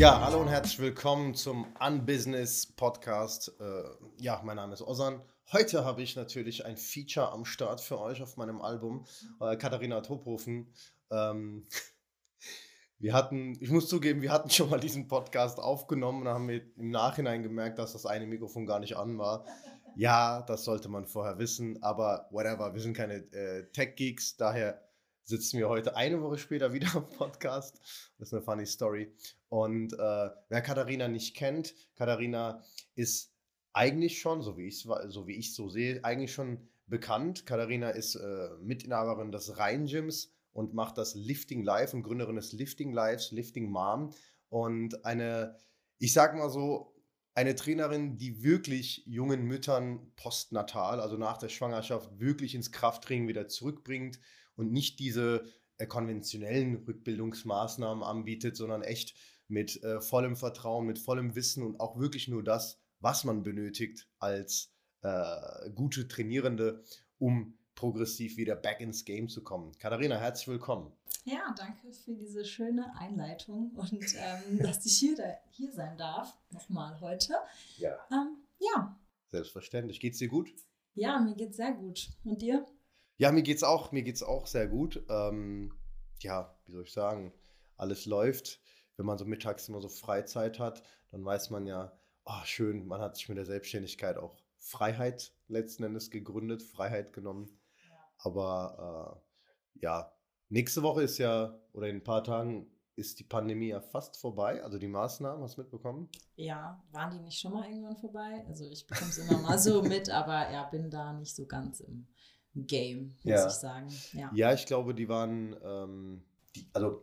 Ja, hallo und herzlich willkommen zum Unbusiness Podcast. Äh, ja, mein Name ist Ozan. Heute habe ich natürlich ein Feature am Start für euch auf meinem Album. Äh, Katharina Tophofen. Ähm, wir hatten, ich muss zugeben, wir hatten schon mal diesen Podcast aufgenommen und haben im Nachhinein gemerkt, dass das eine Mikrofon gar nicht an war. Ja, das sollte man vorher wissen, aber whatever, wir sind keine äh, Tech-Geeks, daher sitzen wir heute eine Woche später wieder am Podcast. Das ist eine funny Story. Und äh, wer Katharina nicht kennt, Katharina ist eigentlich schon, so wie ich so wie ich so sehe, eigentlich schon bekannt. Katharina ist äh, Mitinhaberin des Rhein-Gyms und macht das Lifting Live und Gründerin des Lifting Lives, Lifting Mom. Und eine, ich sag mal so, eine Trainerin, die wirklich jungen Müttern postnatal, also nach der Schwangerschaft, wirklich ins Krafttraining wieder zurückbringt und nicht diese äh, konventionellen Rückbildungsmaßnahmen anbietet, sondern echt mit äh, vollem Vertrauen, mit vollem Wissen und auch wirklich nur das, was man benötigt als äh, gute Trainierende, um progressiv wieder back ins Game zu kommen. Katharina, herzlich willkommen. Ja, danke für diese schöne Einleitung und ähm, dass ich hier, da, hier sein darf, nochmal heute. Ja. Ähm, ja. Selbstverständlich. Geht's dir gut? Ja, mir geht's sehr gut. Und dir? Ja, mir geht's auch, mir geht's auch sehr gut. Ähm, ja, wie soll ich sagen, alles läuft. Wenn man so mittags immer so Freizeit hat, dann weiß man ja, oh, schön, man hat sich mit der Selbstständigkeit auch Freiheit letzten Endes gegründet, Freiheit genommen. Aber äh, ja, nächste Woche ist ja, oder in ein paar Tagen ist die Pandemie ja fast vorbei. Also die Maßnahmen, hast du mitbekommen? Ja, waren die nicht schon mal irgendwann vorbei? Also ich bekomme es immer mal so mit, aber ja, bin da nicht so ganz im Game, muss ja. ich sagen. Ja. ja, ich glaube, die waren, ähm, die, also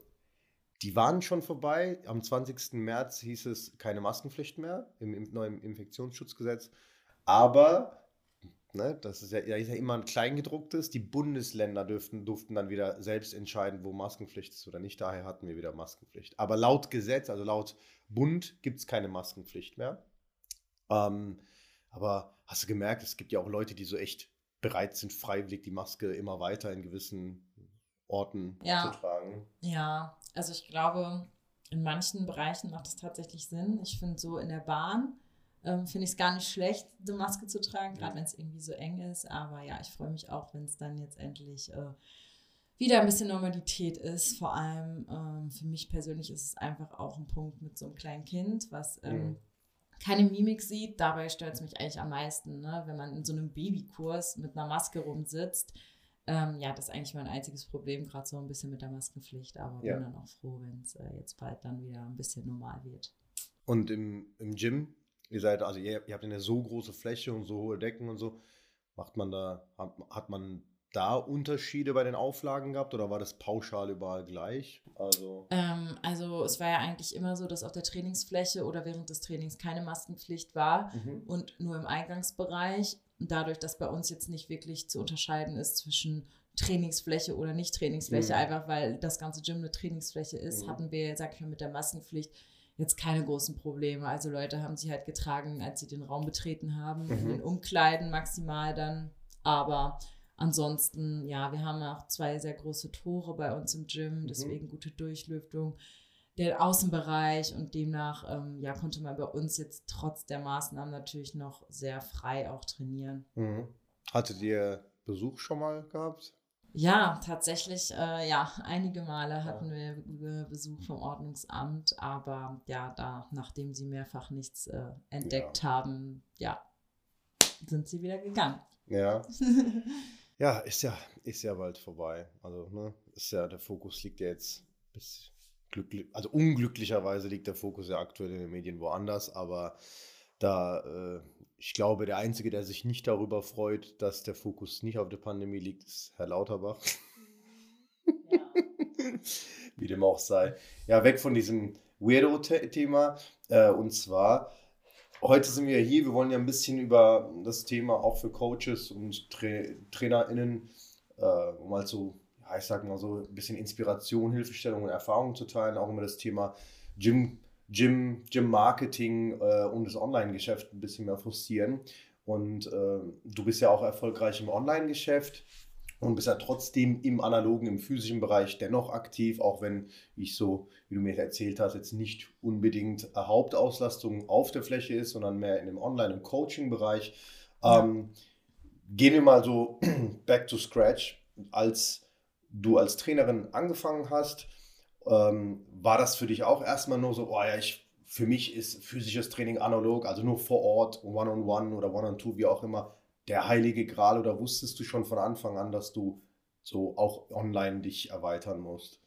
die waren schon vorbei. Am 20. März hieß es keine Maskenpflicht mehr im, im neuen Infektionsschutzgesetz. Aber Ne? Das ist ja, ist ja immer ein Kleingedrucktes. Die Bundesländer dürften, durften dann wieder selbst entscheiden, wo Maskenpflicht ist oder nicht. Daher hatten wir wieder Maskenpflicht. Aber laut Gesetz, also laut Bund, gibt es keine Maskenpflicht mehr. Ähm, aber hast du gemerkt, es gibt ja auch Leute, die so echt bereit sind, freiwillig die Maske immer weiter in gewissen Orten ja. zu tragen. Ja, also ich glaube, in manchen Bereichen macht es tatsächlich Sinn. Ich finde so in der Bahn ähm, finde ich es gar nicht schlecht, eine Maske zu tragen, gerade wenn es irgendwie so eng ist. Aber ja, ich freue mich auch, wenn es dann jetzt endlich äh, wieder ein bisschen Normalität ist. Vor allem ähm, für mich persönlich ist es einfach auch ein Punkt mit so einem kleinen Kind, was ähm, mhm. Keine Mimik sieht. Dabei stört es mich eigentlich am meisten, ne? wenn man in so einem Babykurs mit einer Maske rumsitzt. Ähm, ja, das ist eigentlich mein einziges Problem, gerade so ein bisschen mit der Maskenpflicht. Aber ja. bin dann auch froh, wenn es äh, jetzt bald dann wieder ein bisschen normal wird. Und im, im Gym Ihr seid, also ihr, ihr habt eine so große Fläche und so hohe Decken und so. Macht man da, hat, hat man da Unterschiede bei den Auflagen gehabt oder war das pauschal überall gleich? Also, ähm, also es war ja eigentlich immer so, dass auf der Trainingsfläche oder während des Trainings keine Maskenpflicht war mhm. und nur im Eingangsbereich. Dadurch, dass bei uns jetzt nicht wirklich zu unterscheiden ist zwischen Trainingsfläche oder nicht Trainingsfläche, mhm. einfach weil das ganze Gym eine Trainingsfläche ist, mhm. hatten wir, sag ich mal, mit der Maskenpflicht jetzt keine großen Probleme. Also Leute haben sie halt getragen, als sie den Raum betreten haben, mhm. in den Umkleiden maximal dann. Aber ansonsten, ja, wir haben auch zwei sehr große Tore bei uns im Gym, mhm. deswegen gute Durchlüftung. Der Außenbereich und demnach ähm, ja, konnte man bei uns jetzt trotz der Maßnahmen natürlich noch sehr frei auch trainieren. Mhm. Hattet ihr Besuch schon mal gehabt? Ja, tatsächlich, äh, ja, einige Male hatten wir Besuch vom Ordnungsamt, aber ja, da, nachdem sie mehrfach nichts äh, entdeckt ja. haben, ja, sind sie wieder gegangen. Ja. ja, ist ja, ist ja bald vorbei. Also, ne, ist ja, der Fokus liegt ja jetzt bis glücklich, also unglücklicherweise liegt der Fokus ja aktuell in den Medien woanders, aber da äh, ich glaube, der Einzige, der sich nicht darüber freut, dass der Fokus nicht auf der Pandemie liegt, ist Herr Lauterbach. Ja. Wie dem auch sei. Ja, weg von diesem Weirdo-Thema. Äh, und zwar, heute sind wir hier, wir wollen ja ein bisschen über das Thema auch für Coaches und Tra TrainerInnen, äh, um mal so, ja, ich sag mal so, ein bisschen Inspiration, Hilfestellung und Erfahrung zu teilen, auch immer das Thema Gym Gym, Gym Marketing äh, und das Online-Geschäft ein bisschen mehr forcieren. Und äh, du bist ja auch erfolgreich im Online-Geschäft. Und bist ja trotzdem im analogen, im physischen Bereich dennoch aktiv, auch wenn ich so, wie du mir erzählt hast, jetzt nicht unbedingt Hauptauslastung auf der Fläche ist, sondern mehr in dem Online- und Coaching-Bereich. Ja. Ähm, gehen wir mal so back to scratch. Als du als Trainerin angefangen hast, ähm, war das für dich auch erstmal nur so, oh ja, ich, für mich ist physisches Training analog, also nur vor Ort, one-on-one -on -one oder one-on-two, wie auch immer, der heilige Gral oder wusstest du schon von Anfang an, dass du so auch online dich erweitern musst?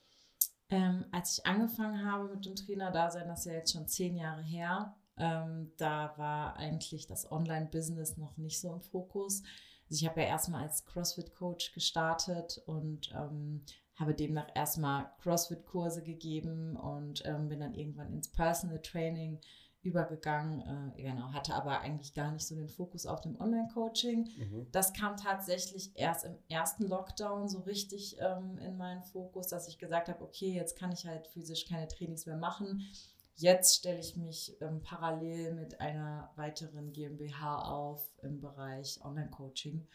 Ähm, als ich angefangen habe mit dem Trainer-Dasein, das ist ja jetzt schon zehn Jahre her, ähm, da war eigentlich das Online-Business noch nicht so im Fokus. Also ich habe ja erstmal als CrossFit-Coach gestartet und ähm, habe demnach erstmal CrossFit-Kurse gegeben und ähm, bin dann irgendwann ins Personal Training übergegangen. Äh, genau, hatte aber eigentlich gar nicht so den Fokus auf dem Online-Coaching. Mhm. Das kam tatsächlich erst im ersten Lockdown so richtig ähm, in meinen Fokus, dass ich gesagt habe, okay, jetzt kann ich halt physisch keine Trainings mehr machen. Jetzt stelle ich mich ähm, parallel mit einer weiteren GmbH auf im Bereich Online-Coaching.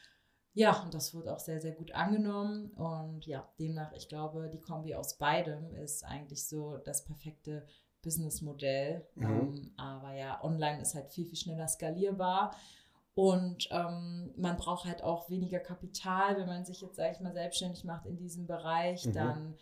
Ja, und das wurde auch sehr, sehr gut angenommen. Und ja, demnach, ich glaube, die Kombi aus beidem ist eigentlich so das perfekte Businessmodell. Mhm. Ähm, aber ja, online ist halt viel, viel schneller skalierbar. Und ähm, man braucht halt auch weniger Kapital, wenn man sich jetzt, sage ich mal, selbstständig macht in diesem Bereich, mhm. dann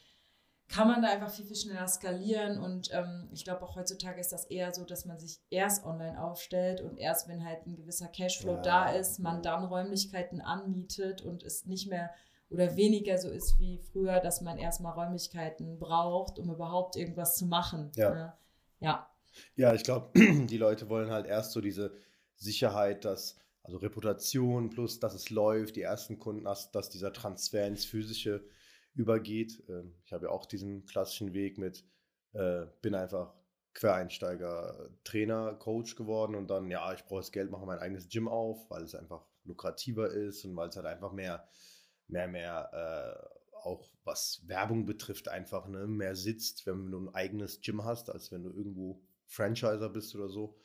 kann man da einfach viel, viel schneller skalieren. Und ähm, ich glaube auch heutzutage ist das eher so, dass man sich erst online aufstellt und erst, wenn halt ein gewisser Cashflow ja. da ist, man dann Räumlichkeiten anmietet und es nicht mehr oder weniger so ist wie früher, dass man erstmal Räumlichkeiten braucht, um überhaupt irgendwas zu machen. Ja. Ne? Ja, ja ich glaube, die Leute wollen halt erst so diese Sicherheit, dass, also Reputation plus, dass es läuft, die ersten Kunden, dass, dass dieser Transfer ins Physische übergeht. Ähm, ich habe ja auch diesen klassischen Weg mit, äh, bin einfach Quereinsteiger, Trainer, Coach geworden und dann, ja, ich brauche das Geld, mache mein eigenes Gym auf, weil es einfach lukrativer ist und weil es halt einfach mehr mehr, mehr äh, auch was Werbung betrifft, einfach ne, mehr sitzt, wenn du ein eigenes Gym hast, als wenn du irgendwo Franchiser bist oder so.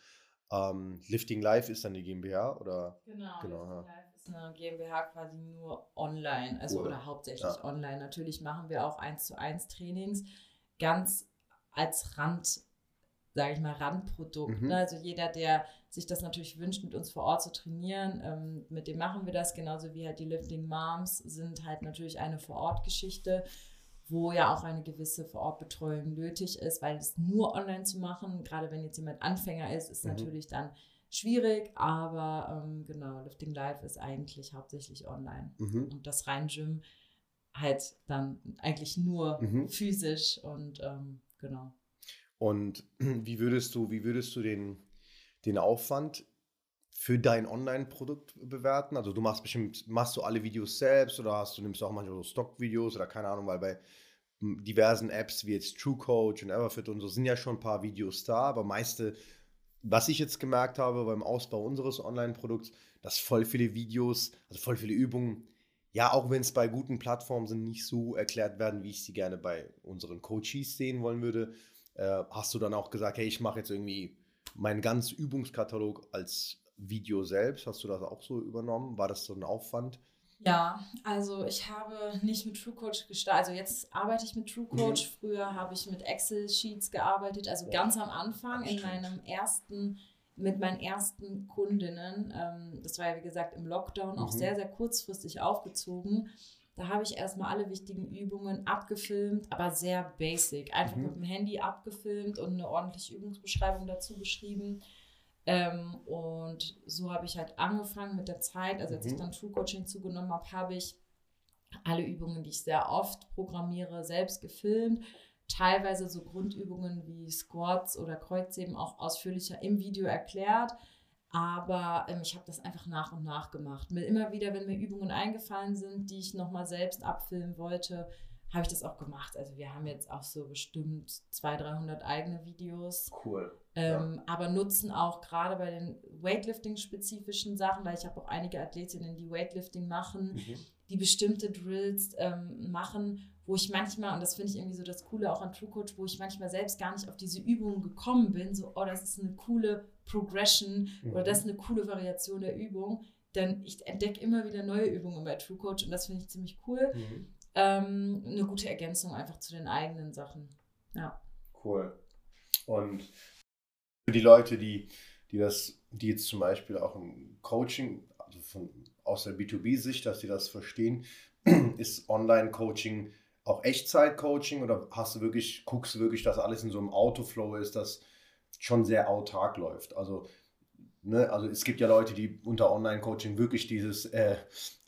Ähm, Lifting Life ist dann die GmbH oder? Genau, genau Lifting ja. Life ist eine GmbH quasi nur online, also cool. oder hauptsächlich ja. online. Natürlich machen wir auch eins zu eins Trainings, ganz als Rand sage ich mal, Randprodukt. Mhm. Ne? Also jeder, der sich das natürlich wünscht, mit uns vor Ort zu trainieren, ähm, mit dem machen wir das, genauso wie halt die Lifting Moms sind halt natürlich eine Vor-Ort-Geschichte, wo ja auch eine gewisse Vor-Ort-Betreuung nötig ist, weil es nur online zu machen, gerade wenn jetzt jemand Anfänger ist, ist mhm. natürlich dann schwierig, aber ähm, genau, Lifting Live ist eigentlich hauptsächlich online. Mhm. Und das rein Gym halt dann eigentlich nur mhm. physisch und ähm, genau. Und wie würdest du, wie würdest du den, den Aufwand für dein Online-Produkt bewerten? Also du machst bestimmt, machst du alle Videos selbst oder hast du nimmst auch manchmal so Stock-Videos oder keine Ahnung, weil bei diversen Apps wie jetzt TrueCoach und Everfit und so sind ja schon ein paar Videos da, aber meiste, was ich jetzt gemerkt habe beim Ausbau unseres Online-Produkts, dass voll viele Videos, also voll viele Übungen, ja, auch wenn es bei guten Plattformen sind, nicht so erklärt werden, wie ich sie gerne bei unseren Coaches sehen wollen würde äh, hast du dann auch gesagt, hey, ich mache jetzt irgendwie meinen ganzen Übungskatalog als Video selbst. Hast du das auch so übernommen? War das so ein Aufwand? Ja, also ich habe nicht mit TrueCoach gestartet. Also jetzt arbeite ich mit TrueCoach. Mhm. Früher habe ich mit Excel-Sheets gearbeitet. Also ja. ganz am Anfang in meinem ersten, mit meinen ersten Kundinnen. Ähm, das war ja wie gesagt im Lockdown mhm. auch sehr, sehr kurzfristig aufgezogen. Da habe ich erstmal alle wichtigen Übungen abgefilmt, aber sehr basic. Einfach mhm. mit dem Handy abgefilmt und eine ordentliche Übungsbeschreibung dazu geschrieben. Ähm, und so habe ich halt angefangen mit der Zeit. Also als mhm. ich dann True Coaching zugenommen habe, habe ich alle Übungen, die ich sehr oft programmiere, selbst gefilmt. Teilweise so Grundübungen wie Squats oder Kreuzheben auch ausführlicher im Video erklärt. Aber ähm, ich habe das einfach nach und nach gemacht. Mit immer wieder, wenn mir Übungen eingefallen sind, die ich nochmal selbst abfilmen wollte, habe ich das auch gemacht. Also wir haben jetzt auch so bestimmt 200, 300 eigene Videos. Cool. Ähm, ja. Aber nutzen auch gerade bei den Weightlifting-spezifischen Sachen, weil ich habe auch einige Athletinnen, die Weightlifting machen, mhm. die bestimmte Drills ähm, machen, wo ich manchmal, und das finde ich irgendwie so das Coole auch an True Coach, wo ich manchmal selbst gar nicht auf diese Übungen gekommen bin, so, oh, das ist eine coole Progression mhm. oder das ist eine coole Variation der Übung, dann ich entdecke immer wieder neue Übungen bei True Coach und das finde ich ziemlich cool. Mhm. Ähm, eine gute Ergänzung einfach zu den eigenen Sachen. Ja. Cool. Und für die Leute, die, die das, die jetzt zum Beispiel auch im Coaching, also von, aus der B2B-Sicht, dass sie das verstehen, ist Online-Coaching auch Echtzeit-Coaching oder hast du wirklich, guckst du wirklich, dass alles in so einem Autoflow ist, das schon sehr autark läuft? Also Ne? Also es gibt ja Leute, die unter Online-Coaching wirklich dieses äh,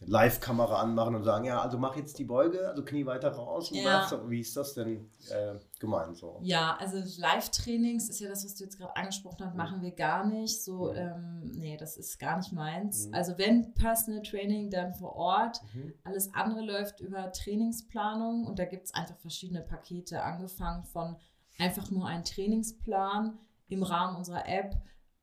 Live-Kamera anmachen und sagen, ja, also mach jetzt die Beuge, also Knie weiter raus. Ja. Wie ist das denn äh, gemeint so? Ja, also Live-Trainings ist ja das, was du jetzt gerade angesprochen hast, mhm. machen wir gar nicht. So, mhm. ähm, nee, das ist gar nicht meins. Mhm. Also wenn Personal Training, dann vor Ort. Mhm. Alles andere läuft über Trainingsplanung und da gibt es einfach verschiedene Pakete, angefangen von einfach nur einen Trainingsplan im Rahmen unserer App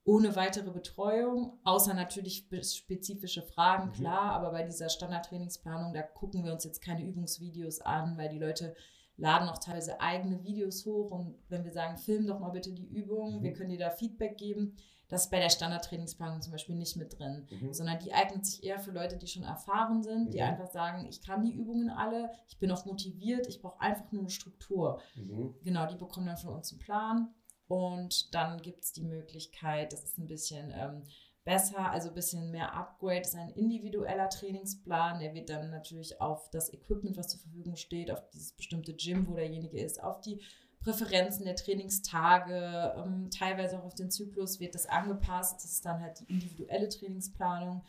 ohne weitere Betreuung, außer natürlich spezifische Fragen, mhm. klar, aber bei dieser Standardtrainingsplanung, da gucken wir uns jetzt keine Übungsvideos an, weil die Leute laden auch teilweise eigene Videos hoch und wenn wir sagen, film doch mal bitte die Übung, mhm. wir können dir da Feedback geben, das ist bei der Standardtrainingsplanung zum Beispiel nicht mit drin, mhm. sondern die eignet sich eher für Leute, die schon erfahren sind, die mhm. einfach sagen, ich kann die Übungen alle, ich bin auch motiviert, ich brauche einfach nur eine Struktur. Mhm. Genau, die bekommen dann von uns einen Plan und dann gibt es die Möglichkeit, das ist ein bisschen ähm, besser, also ein bisschen mehr Upgrade, das ist ein individueller Trainingsplan. Der wird dann natürlich auf das Equipment, was zur Verfügung steht, auf dieses bestimmte Gym, wo derjenige ist, auf die Präferenzen der Trainingstage, ähm, teilweise auch auf den Zyklus wird das angepasst. Das ist dann halt die individuelle Trainingsplanung.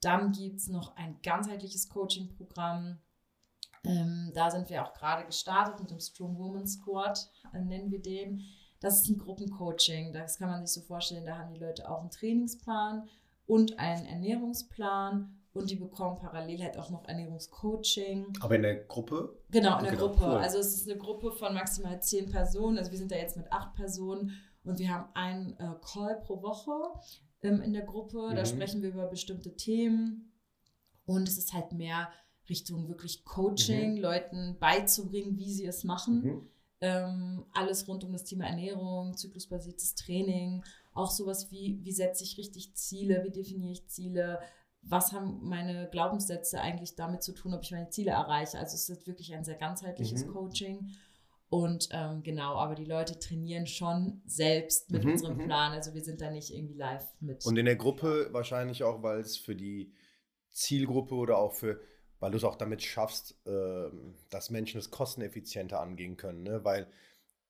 Dann gibt es noch ein ganzheitliches Coaching-Programm. Ähm, da sind wir auch gerade gestartet mit dem Strong Woman Squad, äh, nennen wir den das ist ein Gruppencoaching. Das kann man sich so vorstellen, da haben die Leute auch einen Trainingsplan und einen Ernährungsplan und die bekommen parallel halt auch noch Ernährungscoaching. Aber in der Gruppe? Genau, in der genau, Gruppe. Also es ist eine Gruppe von maximal zehn Personen. Also wir sind da jetzt mit acht Personen und wir haben einen äh, Call pro Woche ähm, in der Gruppe. Mhm. Da sprechen wir über bestimmte Themen und es ist halt mehr Richtung wirklich Coaching, mhm. Leuten beizubringen, wie sie es machen. Mhm. Ähm, alles rund um das Thema Ernährung, zyklusbasiertes Training, auch sowas wie, wie setze ich richtig Ziele, wie definiere ich Ziele, was haben meine Glaubenssätze eigentlich damit zu tun, ob ich meine Ziele erreiche. Also es ist wirklich ein sehr ganzheitliches mhm. Coaching. Und ähm, genau, aber die Leute trainieren schon selbst mit mhm, unserem mhm. Plan. Also wir sind da nicht irgendwie live mit. Und in der Gruppe wahrscheinlich auch, weil es für die Zielgruppe oder auch für weil du es auch damit schaffst, äh, dass Menschen es kosteneffizienter angehen können. Ne? Weil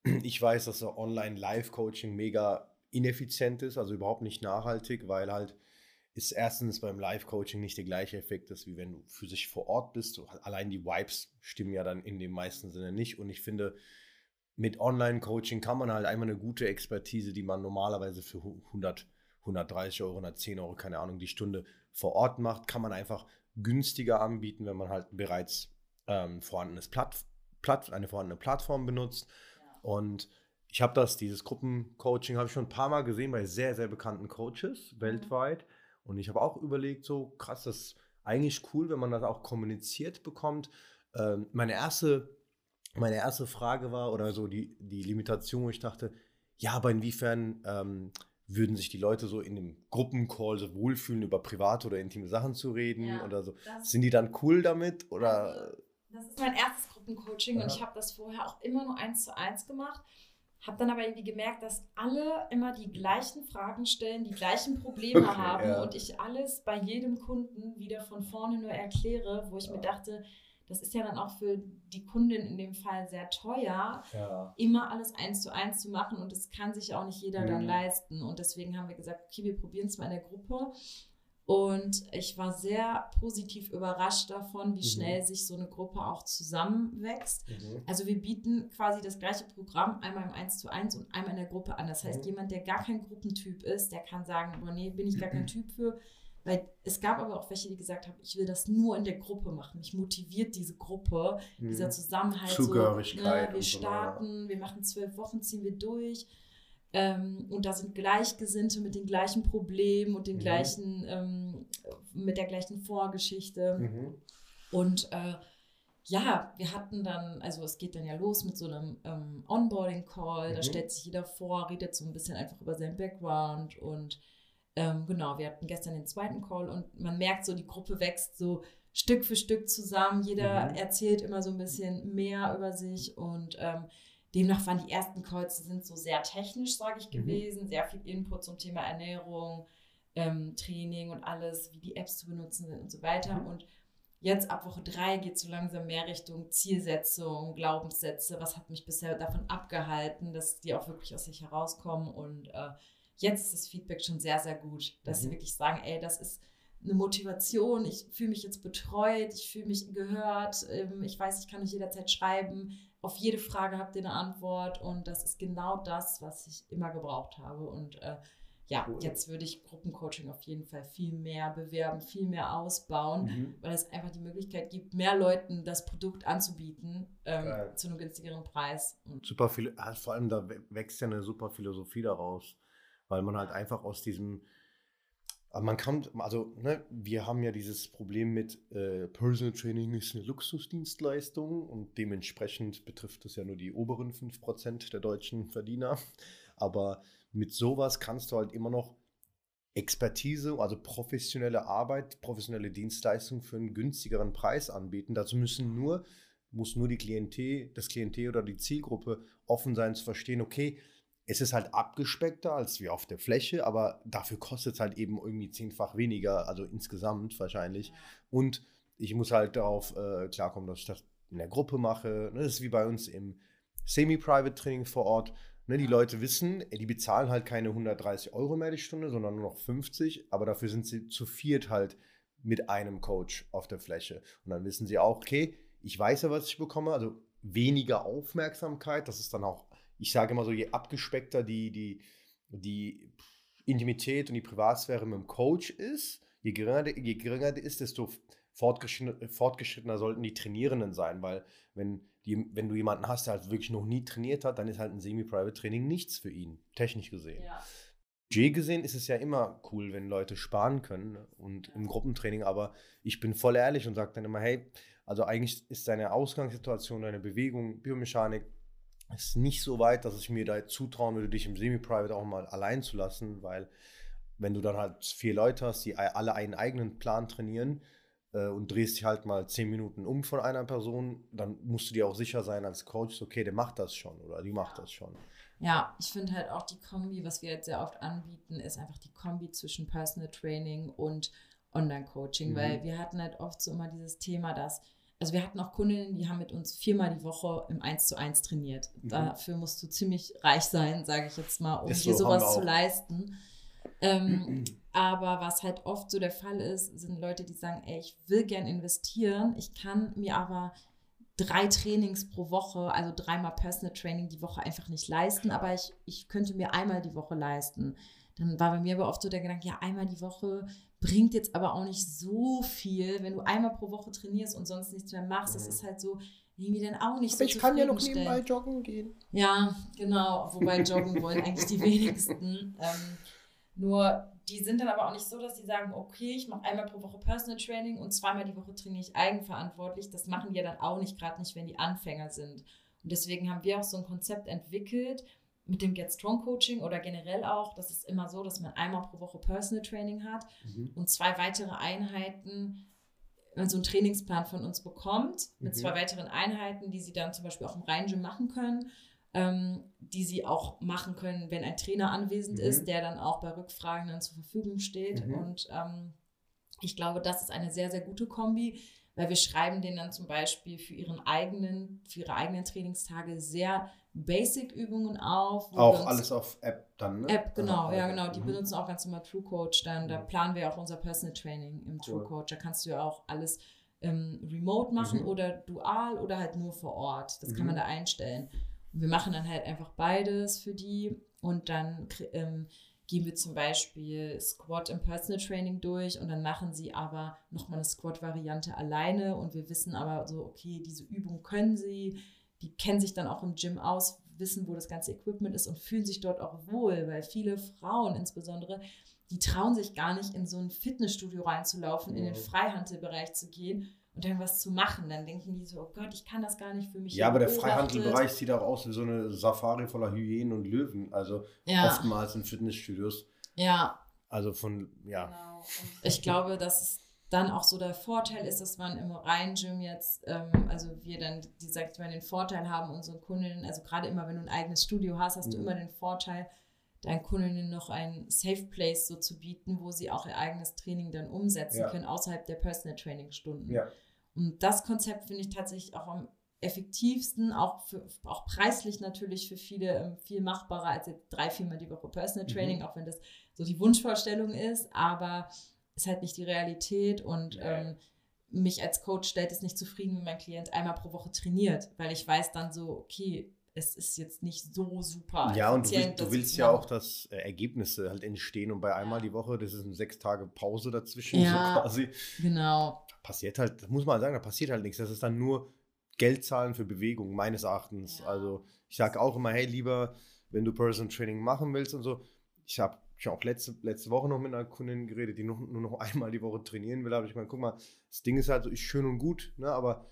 ich weiß, dass so Online-Live-Coaching mega ineffizient ist, also überhaupt nicht nachhaltig, weil halt ist erstens beim Live-Coaching nicht der gleiche Effekt ist, wie wenn du für sich vor Ort bist. Allein die Vibes stimmen ja dann in dem meisten Sinne nicht. Und ich finde, mit Online-Coaching kann man halt einmal eine gute Expertise, die man normalerweise für 100, 130 Euro, 110 Euro, keine Ahnung, die Stunde vor Ort macht, kann man einfach günstiger anbieten, wenn man halt bereits ähm, vorhandenes Platt, Platt, eine vorhandene Plattform benutzt. Ja. Und ich habe das, dieses Gruppencoaching, habe ich schon ein paar Mal gesehen bei sehr, sehr bekannten Coaches mhm. weltweit. Und ich habe auch überlegt, so krass, das ist eigentlich cool, wenn man das auch kommuniziert bekommt. Ähm, meine, erste, meine erste Frage war, oder so die, die Limitation, wo ich dachte, ja, aber inwiefern ähm, würden sich die Leute so in dem Gruppencall so wohlfühlen, über private oder intime Sachen zu reden ja, oder so. Sind die dann cool damit? Oder? Also, das ist mein erstes Gruppencoaching ja. und ich habe das vorher auch immer nur eins zu eins gemacht. Habe dann aber irgendwie gemerkt, dass alle immer die gleichen Fragen stellen, die gleichen Probleme okay, haben ja. und ich alles bei jedem Kunden wieder von vorne nur erkläre, wo ich mir dachte, das ist ja dann auch für die Kundin in dem Fall sehr teuer, ja. immer alles eins zu eins zu machen und das kann sich auch nicht jeder mhm. dann leisten. Und deswegen haben wir gesagt, okay, wir probieren es mal in der Gruppe. Und ich war sehr positiv überrascht davon, wie mhm. schnell sich so eine Gruppe auch zusammenwächst. Mhm. Also wir bieten quasi das gleiche Programm einmal im 1 zu 1 und einmal in der Gruppe an. Das heißt, mhm. jemand, der gar kein Gruppentyp ist, der kann sagen, oh nee, bin ich gar kein Typ für, weil es gab aber auch welche, die gesagt haben, ich will das nur in der Gruppe machen. Mich motiviert diese Gruppe, mhm. dieser Zusammenhalt. Zugehörigkeit. So, ne, wir starten, so. wir machen zwölf Wochen, ziehen wir durch. Ähm, und da sind Gleichgesinnte mit den gleichen Problemen und den mhm. gleichen, ähm, mit der gleichen Vorgeschichte. Mhm. Und äh, ja, wir hatten dann, also es geht dann ja los mit so einem ähm, Onboarding-Call, da mhm. stellt sich jeder vor, redet so ein bisschen einfach über seinen Background und Ähm, genau, wir hatten gestern den zweiten Call und man merkt so, die Gruppe wächst so Stück für Stück zusammen. Jeder mhm. erzählt immer so ein bisschen mehr über sich und ähm, demnach waren die ersten Calls, die sind so sehr technisch, sage ich, mhm. gewesen, sehr viel Input zum Thema Ernährung, ähm, Training und alles, wie die Apps zu benutzen sind und so weiter. Mhm. Und jetzt ab Woche drei geht es so langsam mehr Richtung Zielsetzung, Glaubenssätze. Was hat mich bisher davon abgehalten, dass die auch wirklich aus sich herauskommen? Und äh, jetzt ist das Feedback schon sehr, sehr gut, dass mhm. sie wirklich sagen, ey, das ist eine Motivation, ich fühle mich jetzt betreut, ich fühle mich gehört, ähm, ich weiß, ich kann euch jederzeit schreiben, auf jede Frage habt ihr eine Antwort und das ist genau das, was ich immer gebraucht habe und äh, ja, cool. jetzt würde ich Gruppencoaching auf jeden Fall viel mehr bewerben, viel mehr ausbauen, mhm. weil es einfach die Möglichkeit gibt, mehr Leuten das Produkt anzubieten ähm, zu einem günstigeren Preis. Und super viel, vor allem da wächst ja eine super Philosophie daraus, weil man halt einfach aus diesem man kann, also ne, wir haben ja dieses Problem mit äh, Personal Training ist eine Luxusdienstleistung und dementsprechend betrifft es ja nur die oberen 5% der deutschen Verdiener. Aber mit sowas kannst du halt immer noch Expertise, also professionelle Arbeit, professionelle Dienstleistung für einen günstigeren Preis anbieten. Dazu müssen nur, muss nur die Klientel, das Klientel oder die Zielgruppe offen sein zu verstehen, okay, es ist halt abgespeckter als wie auf der Fläche, aber dafür kostet es halt eben irgendwie zehnfach weniger, also insgesamt wahrscheinlich. Und ich muss halt darauf äh, klarkommen, dass ich das in der Gruppe mache. Ne, das ist wie bei uns im Semi-Private Training vor Ort. Ne, die Leute wissen, die bezahlen halt keine 130 Euro mehr die Stunde, sondern nur noch 50, aber dafür sind sie zu viert halt mit einem Coach auf der Fläche. Und dann wissen sie auch, okay, ich weiß ja, was ich bekomme, also weniger Aufmerksamkeit, das ist dann auch ich sage immer so, je abgespeckter die, die, die Intimität und die Privatsphäre mit dem Coach ist, je geringer, je geringer die ist, desto fortgeschrittener, fortgeschrittener sollten die Trainierenden sein, weil wenn, die, wenn du jemanden hast, der halt wirklich noch nie trainiert hat, dann ist halt ein Semi-Private-Training nichts für ihn, technisch gesehen. Ja. Budget gesehen ist es ja immer cool, wenn Leute sparen können und im Gruppentraining, aber ich bin voll ehrlich und sage dann immer, hey, also eigentlich ist deine Ausgangssituation, deine Bewegung, Biomechanik, ist nicht so weit, dass ich mir da zutrauen würde, dich im Semi-Private auch mal allein zu lassen, weil wenn du dann halt vier Leute hast, die alle einen eigenen Plan trainieren äh, und drehst dich halt mal zehn Minuten um von einer Person, dann musst du dir auch sicher sein als Coach, okay, der macht das schon oder die macht das schon. Ja, ich finde halt auch die Kombi, was wir jetzt sehr oft anbieten, ist einfach die Kombi zwischen Personal Training und Online-Coaching, mhm. weil wir hatten halt oft so immer dieses Thema, dass also wir hatten auch Kundinnen, die haben mit uns viermal die Woche im 1 zu 1 trainiert. Mhm. Dafür musst du ziemlich reich sein, sage ich jetzt mal, um so, dir sowas zu leisten. Ähm, aber was halt oft so der Fall ist, sind Leute, die sagen, ey, ich will gern investieren, ich kann mir aber drei Trainings pro Woche, also dreimal Personal Training die Woche einfach nicht leisten, aber ich, ich könnte mir einmal die Woche leisten. Dann war bei mir aber oft so der Gedanke, ja, einmal die Woche bringt jetzt aber auch nicht so viel, wenn du einmal pro Woche trainierst und sonst nichts mehr machst. Das ist halt so irgendwie dann auch nicht aber so. Ich kann ja noch nebenbei joggen gehen. Ja, genau. Wobei joggen wollen eigentlich die wenigsten. Ähm, nur die sind dann aber auch nicht so, dass sie sagen, okay, ich mache einmal pro Woche Personal Training und zweimal die Woche trainiere ich eigenverantwortlich. Das machen die ja dann auch nicht, gerade nicht, wenn die Anfänger sind. Und deswegen haben wir auch so ein Konzept entwickelt, mit dem Get Strong Coaching oder generell auch, das ist immer so, dass man einmal pro Woche Personal Training hat mhm. und zwei weitere Einheiten, man so einen Trainingsplan von uns bekommt, mit mhm. zwei weiteren Einheiten, die sie dann zum Beispiel auch im Rheingym machen können, ähm, die sie auch machen können, wenn ein Trainer anwesend mhm. ist, der dann auch bei Rückfragen dann zur Verfügung steht. Mhm. Und ähm, ich glaube, das ist eine sehr, sehr gute Kombi, weil wir schreiben denen dann zum Beispiel für ihren eigenen, für ihre eigenen Trainingstage sehr Basic-Übungen auf. Auch alles auf App dann, ne? App, genau, ja, genau. Die mhm. benutzen auch ganz normal True Coach dann. Da mhm. planen wir auch unser Personal Training im True cool. Coach. Da kannst du ja auch alles ähm, remote machen mhm. oder dual oder halt nur vor Ort. Das kann man mhm. da einstellen. Und wir machen dann halt einfach beides für die und dann ähm, gehen wir zum Beispiel Squat im Personal Training durch und dann machen sie aber nochmal eine Squat-Variante alleine und wir wissen aber so, okay, diese Übung können sie die kennen sich dann auch im Gym aus, wissen, wo das ganze Equipment ist und fühlen sich dort auch wohl, weil viele Frauen insbesondere, die trauen sich gar nicht in so ein Fitnessstudio reinzulaufen, in den Freihandelbereich zu gehen und dann was zu machen. Dann denken die so, oh Gott, ich kann das gar nicht für mich. Ja, aber der Freihandelbereich sieht auch aus wie so eine Safari voller Hyänen und Löwen, also ja. oftmals in Fitnessstudios. Ja, Also von, ja. Genau. ich glaube, dass es dann auch so der Vorteil ist, dass man im Rhein-Gym jetzt, ähm, also wir dann, die sagt ich mal, den Vorteil haben, unsere Kundinnen, also gerade immer, wenn du ein eigenes Studio hast, hast mhm. du immer den Vorteil, deinen Kundinnen noch ein Safe Place so zu bieten, wo sie auch ihr eigenes Training dann umsetzen ja. können, außerhalb der Personal Training Stunden. Ja. Und das Konzept finde ich tatsächlich auch am effektivsten, auch, für, auch preislich natürlich für viele ähm, viel machbarer als jetzt drei, viermal die Woche Personal mhm. Training, mhm. auch wenn das so die Wunschvorstellung ist, aber ist halt nicht die Realität und ähm, mich als Coach stellt es nicht zufrieden, wenn mein Klient einmal pro Woche trainiert, weil ich weiß dann so, okay, es ist jetzt nicht so super. Ja, und du willst, du willst ja auch, dass äh, Ergebnisse halt entstehen und bei einmal ja. die Woche, das ist eine sechs Tage Pause dazwischen, ja, so quasi. Genau. Da passiert halt, das muss man sagen, da passiert halt nichts. Das ist dann nur Geld zahlen für Bewegung, meines Erachtens. Ja. Also ich sage auch immer, hey, lieber, wenn du Person Training machen willst und so, ich habe ich auch letzte, letzte Woche noch mit einer Kundin geredet, die noch, nur noch einmal die Woche trainieren will. Da habe ich mal, guck mal, das Ding ist halt so, ist schön und gut, ne, aber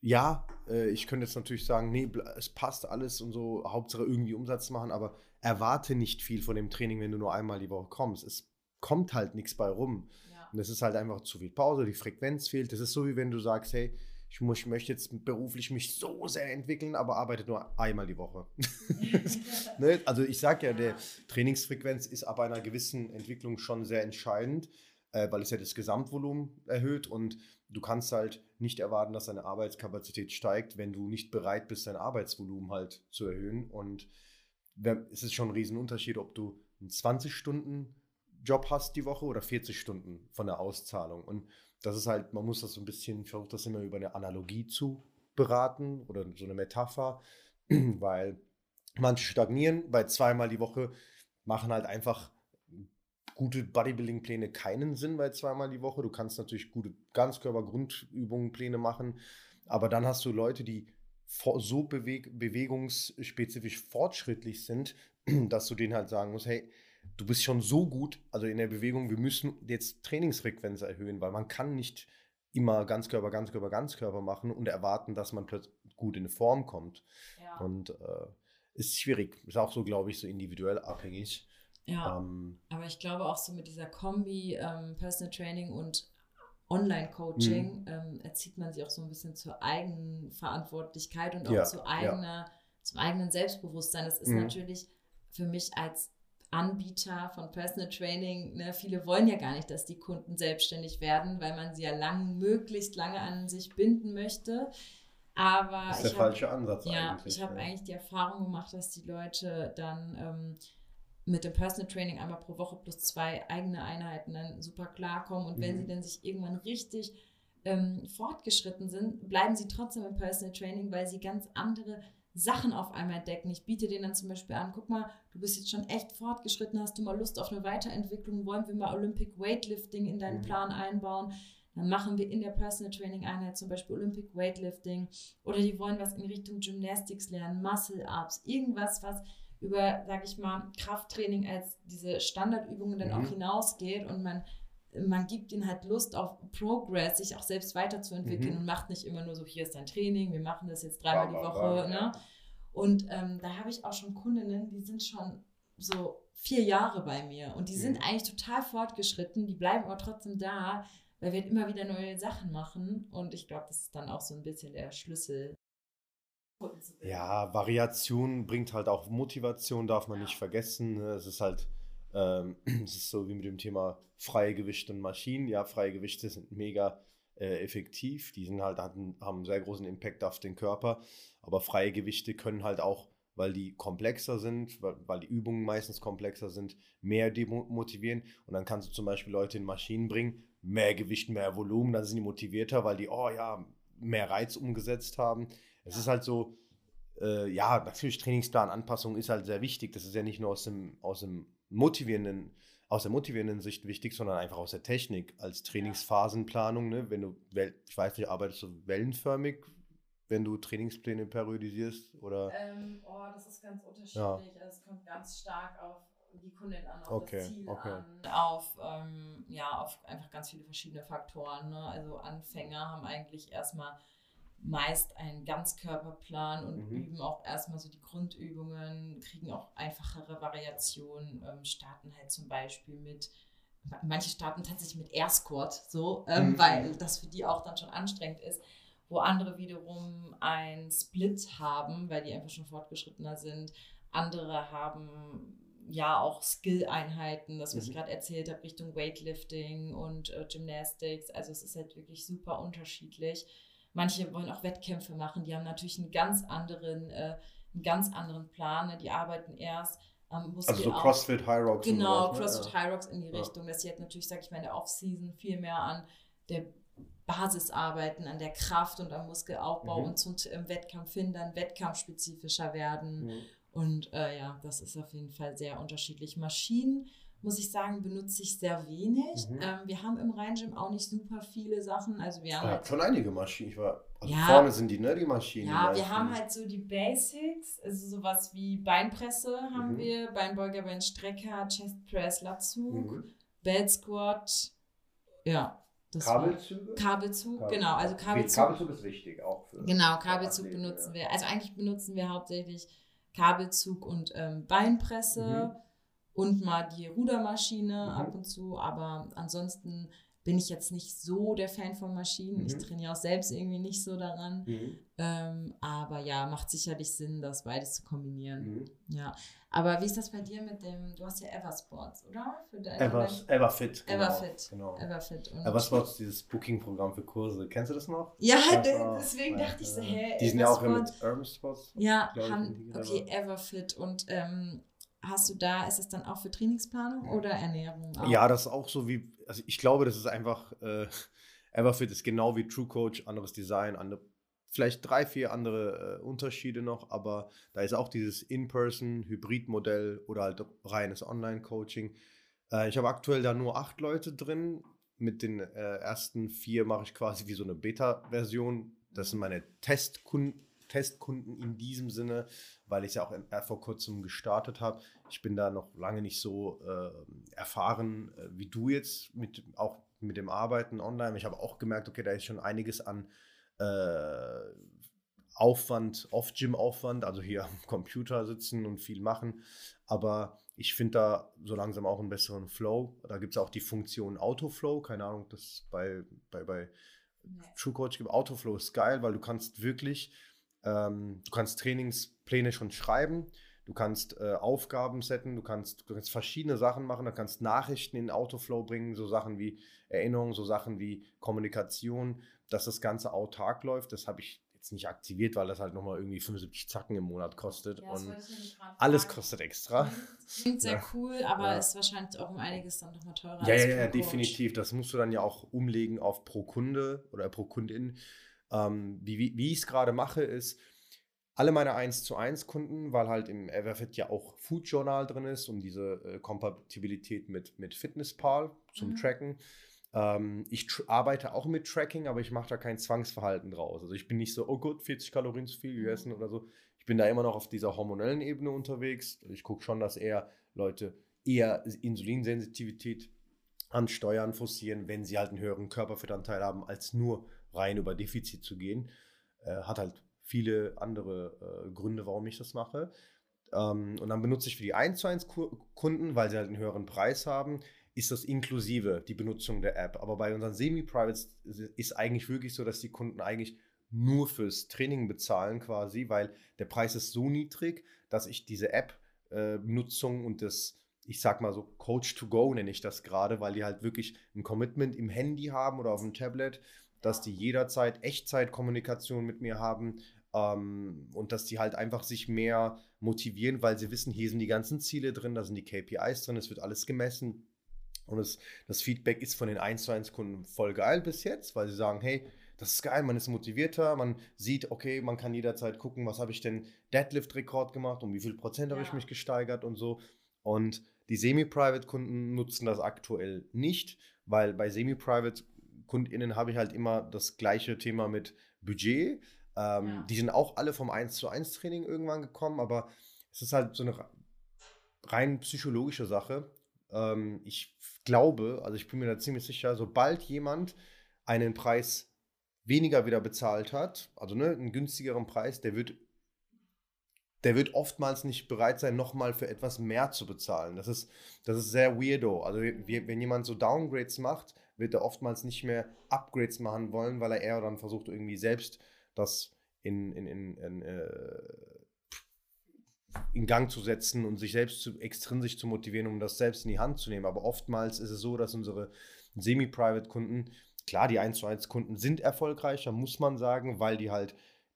ja, äh, ich könnte jetzt natürlich sagen, nee, es passt alles und so, Hauptsache irgendwie Umsatz machen, aber erwarte nicht viel von dem Training, wenn du nur einmal die Woche kommst. Es kommt halt nichts bei rum. Ja. Und es ist halt einfach zu viel Pause, die Frequenz fehlt. Das ist so, wie wenn du sagst, hey, ich, muss, ich möchte jetzt beruflich mich so sehr entwickeln, aber arbeite nur einmal die Woche. ne? Also ich sage ja, der Trainingsfrequenz ist ab einer gewissen Entwicklung schon sehr entscheidend, äh, weil es ja das Gesamtvolumen erhöht und du kannst halt nicht erwarten, dass deine Arbeitskapazität steigt, wenn du nicht bereit bist, dein Arbeitsvolumen halt zu erhöhen. Und es ist schon ein Riesenunterschied, ob du einen 20 Stunden Job hast die Woche oder 40 Stunden von der Auszahlung. Und das ist halt, man muss das so ein bisschen, ich versuche das immer über eine Analogie zu beraten oder so eine Metapher, weil manche stagnieren, bei zweimal die Woche machen halt einfach gute Bodybuilding-Pläne keinen Sinn bei zweimal die Woche. Du kannst natürlich gute Ganzkörper-Grundübungen, Pläne machen, aber dann hast du Leute, die so beweg bewegungsspezifisch fortschrittlich sind, dass du denen halt sagen musst, hey, du bist schon so gut, also in der Bewegung, wir müssen jetzt Trainingsfrequenz erhöhen, weil man kann nicht immer Ganzkörper, Ganzkörper, Ganzkörper machen und erwarten, dass man plötzlich gut in Form kommt. Ja. Und äh, ist schwierig. Ist auch so, glaube ich, so individuell abhängig. Ja. Ähm, aber ich glaube auch so mit dieser Kombi ähm, Personal Training und Online-Coaching mhm. ähm, erzieht man sich auch so ein bisschen zur eigenen Verantwortlichkeit und auch ja, zu eigener, ja. zum eigenen Selbstbewusstsein. Das ist mhm. natürlich für mich als Anbieter von Personal Training, ne, viele wollen ja gar nicht, dass die Kunden selbstständig werden, weil man sie ja lang, möglichst lange an sich binden möchte. Aber das ist der falsche hab, Ansatz ja, eigentlich. Ich habe ja. eigentlich die Erfahrung gemacht, dass die Leute dann ähm, mit dem Personal Training einmal pro Woche plus zwei eigene Einheiten dann super klarkommen. Und mhm. wenn sie dann sich irgendwann richtig ähm, fortgeschritten sind, bleiben sie trotzdem im Personal Training, weil sie ganz andere Sachen auf einmal entdecken. Ich biete denen dann zum Beispiel an, guck mal, du bist jetzt schon echt fortgeschritten, hast du mal Lust auf eine Weiterentwicklung, wollen wir mal Olympic Weightlifting in deinen mhm. Plan einbauen? Dann machen wir in der Personal Training Einheit zum Beispiel Olympic Weightlifting oder die wollen was in Richtung Gymnastics lernen, Muscle Ups, irgendwas, was über, sag ich mal, Krafttraining als diese Standardübungen dann mhm. auch hinausgeht und man man gibt ihnen halt Lust auf Progress, sich auch selbst weiterzuentwickeln mhm. und macht nicht immer nur so, hier ist dein Training, wir machen das jetzt dreimal die Woche. Ne? Und ähm, da habe ich auch schon Kundinnen, die sind schon so vier Jahre bei mir und die mhm. sind eigentlich total fortgeschritten, die bleiben aber trotzdem da, weil wir immer wieder neue Sachen machen und ich glaube, das ist dann auch so ein bisschen der Schlüssel. Ja, Variation bringt halt auch Motivation, darf man ja. nicht vergessen. Ne? Es ist halt ähm, es ist so wie mit dem Thema freie Gewichte und Maschinen. Ja, freie Gewichte sind mega äh, effektiv. Die sind halt, hatten, haben einen sehr großen Impact auf den Körper. Aber freie Gewichte können halt auch, weil die komplexer sind, weil, weil die Übungen meistens komplexer sind, mehr demotivieren. Und dann kannst du zum Beispiel Leute in Maschinen bringen, mehr Gewicht, mehr Volumen, dann sind die motivierter, weil die, oh ja, mehr Reiz umgesetzt haben. Es ja. ist halt so, äh, ja, natürlich Trainingsplananpassung ist halt sehr wichtig. Das ist ja nicht nur aus dem, aus dem motivierenden, aus der motivierenden Sicht wichtig, sondern einfach aus der Technik als Trainingsphasenplanung. Ne? Wenn du, ich weiß nicht, arbeitest du wellenförmig, wenn du Trainingspläne periodisierst oder? Ähm, oh, das ist ganz unterschiedlich. Ja. Also es kommt ganz stark auf die Kundin an, auf okay, das Ziel okay. an, auf, ähm, ja, auf einfach ganz viele verschiedene Faktoren. Ne? Also Anfänger haben eigentlich erstmal meist einen Ganzkörperplan und mhm. üben auch erstmal so die Grundübungen, kriegen auch einfachere Variationen, ähm, starten halt zum Beispiel mit, manche starten tatsächlich mit Air Squat, so, ähm, mhm. weil das für die auch dann schon anstrengend ist, wo andere wiederum ein Split haben, weil die einfach schon fortgeschrittener sind. Andere haben ja auch Skill-Einheiten, das, was mhm. ich gerade erzählt habe, Richtung Weightlifting und äh, Gymnastics. Also es ist halt wirklich super unterschiedlich. Manche wollen auch Wettkämpfe machen, die haben natürlich einen ganz anderen, äh, einen ganz anderen Plan. Ne? Die arbeiten erst ähm, also so CrossFit, High Rocks. Genau, ne? CrossFit, ja. High Rocks in die Richtung, dass sie halt natürlich, sag ich mal, in der Off-Season viel mehr an der Basis arbeiten, an der Kraft und am Muskelaufbau mhm. und zum im Wettkampf hin dann wettkampfspezifischer werden. Mhm. Und äh, ja, das ist auf jeden Fall sehr unterschiedlich. Maschinen, muss ich sagen, benutze ich sehr wenig. Mhm. Ähm, wir haben im Rhein-Gym auch nicht super viele Sachen. Also wir haben ja, halt schon einige Maschinen. Ich war, also ja, vorne sind die, ne, die Maschinen. Ja, wir haben halt so die Basics, also sowas wie Beinpresse haben mhm. wir, Beinbeuger, Beinstrecker, Chest Press, Latzug, mhm. Belt Squat, ja. Das Kabelzüge? Kabelzug, Kabel. genau. Also Kabelzug. Kabelzug ist wichtig auch für. Genau, Kabelzug Athleten, benutzen ja. wir. Also eigentlich benutzen wir hauptsächlich Kabelzug und ähm, Beinpresse mhm. Und mal die Rudermaschine mhm. ab und zu. Aber ansonsten bin ich jetzt nicht so der Fan von Maschinen. Mhm. Ich trainiere auch selbst irgendwie nicht so daran. Mhm. Ähm, aber ja, macht sicherlich Sinn, das beides zu kombinieren. Mhm. Ja. Aber wie ist das bei dir mit dem, du hast ja Eversports, oder? Für dein, Evers, Everfit. Genau, Everfit. Genau. Everfit. Und Eversports, dieses Booking-Programm für Kurse. Kennst du das noch? Ja, deswegen dachte ich so, hä? Die sind ja auch mit Urban Ja, haben, okay, Everfit. Und ähm, hast du da, ist es dann auch für Trainingsplanung oder Ernährung? Auch? Ja, das ist auch so wie, also ich glaube, das ist einfach, äh, Everfit ist genau wie True Coach, anderes Design, andere, vielleicht drei, vier andere äh, Unterschiede noch, aber da ist auch dieses In-Person-Hybrid-Modell oder halt reines Online-Coaching. Äh, ich habe aktuell da nur acht Leute drin. Mit den äh, ersten vier mache ich quasi wie so eine Beta-Version. Das sind meine Testkunden Testkunden in diesem Sinne, weil ich es ja auch vor kurzem gestartet habe. Ich bin da noch lange nicht so äh, erfahren äh, wie du jetzt, mit, auch mit dem Arbeiten online. Ich habe auch gemerkt, okay, da ist schon einiges an äh, Aufwand, Off-Gym-Aufwand, also hier am Computer sitzen und viel machen. Aber ich finde da so langsam auch einen besseren Flow. Da gibt es auch die Funktion Autoflow, keine Ahnung, das bei, bei, bei True Coach gibt. Autoflow ist geil, weil du kannst wirklich ähm, du kannst Trainingspläne schon schreiben, du kannst äh, Aufgaben setzen, du kannst, du kannst verschiedene Sachen machen, du kannst Nachrichten in Autoflow bringen, so Sachen wie Erinnerungen, so Sachen wie Kommunikation, dass das Ganze autark läuft. Das habe ich jetzt nicht aktiviert, weil das halt nochmal irgendwie 75 Zacken im Monat kostet. Ja, und alles kostet extra. Klingt sehr ja. cool, aber ja. ist wahrscheinlich auch um einiges dann nochmal teurer. Ja, ja, ja, definitiv. Das musst du dann ja auch umlegen auf pro Kunde oder pro Kundin. Ähm, wie, wie, wie ich es gerade mache, ist, alle meine 1 zu 1 Kunden, weil halt im Everfit ja auch Food Journal drin ist, um diese äh, Kompatibilität mit, mit FitnessPal zum mhm. Tracken. Ähm, ich tr arbeite auch mit Tracking, aber ich mache da kein Zwangsverhalten draus. Also ich bin nicht so, oh Gott, 40 Kalorien zu viel gegessen mhm. oder so. Ich bin da immer noch auf dieser hormonellen Ebene unterwegs. Ich gucke schon, dass eher Leute eher Insulinsensitivität ansteuern, forcieren, wenn sie halt einen höheren Körperfettanteil haben, als nur rein über Defizit zu gehen. Äh, hat halt viele andere äh, Gründe, warum ich das mache. Ähm, und dann benutze ich für die 1 zu 1 Kunden, weil sie halt einen höheren Preis haben, ist das inklusive die Benutzung der App. Aber bei unseren Semi-Privates ist eigentlich wirklich so, dass die Kunden eigentlich nur fürs Training bezahlen quasi, weil der Preis ist so niedrig, dass ich diese App-Nutzung äh, und das, ich sag mal so, Coach to Go nenne ich das gerade, weil die halt wirklich ein Commitment im Handy haben oder auf dem Tablet dass die jederzeit Echtzeitkommunikation mit mir haben ähm, und dass die halt einfach sich mehr motivieren, weil sie wissen, hier sind die ganzen Ziele drin, da sind die KPIs drin, es wird alles gemessen. Und es, das Feedback ist von den 1 zu 1 Kunden voll geil bis jetzt, weil sie sagen, hey, das ist geil, man ist motivierter, man sieht, okay, man kann jederzeit gucken, was habe ich denn Deadlift-Rekord gemacht, um wie viel Prozent ja. habe ich mich gesteigert und so. Und die Semi-Private-Kunden nutzen das aktuell nicht, weil bei Semi-Private KundInnen habe ich halt immer das gleiche Thema mit Budget. Ähm, ja. Die sind auch alle vom 1 zu 1 Training irgendwann gekommen, aber es ist halt so eine rein psychologische Sache. Ähm, ich glaube, also ich bin mir da ziemlich sicher, sobald jemand einen Preis weniger wieder bezahlt hat, also ne, einen günstigeren Preis, der wird, der wird oftmals nicht bereit sein, nochmal für etwas mehr zu bezahlen. Das ist, das ist sehr weirdo. Also wenn jemand so Downgrades macht, wird er oftmals nicht mehr Upgrades machen wollen, weil er eher dann versucht, irgendwie selbst das in, in, in, in, äh, in Gang zu setzen und sich selbst zu, extrinsisch zu motivieren, um das selbst in die Hand zu nehmen. Aber oftmals ist es so, dass unsere Semi-Private-Kunden, klar, die 1 zu 1 Kunden sind erfolgreicher, muss man sagen, weil die halt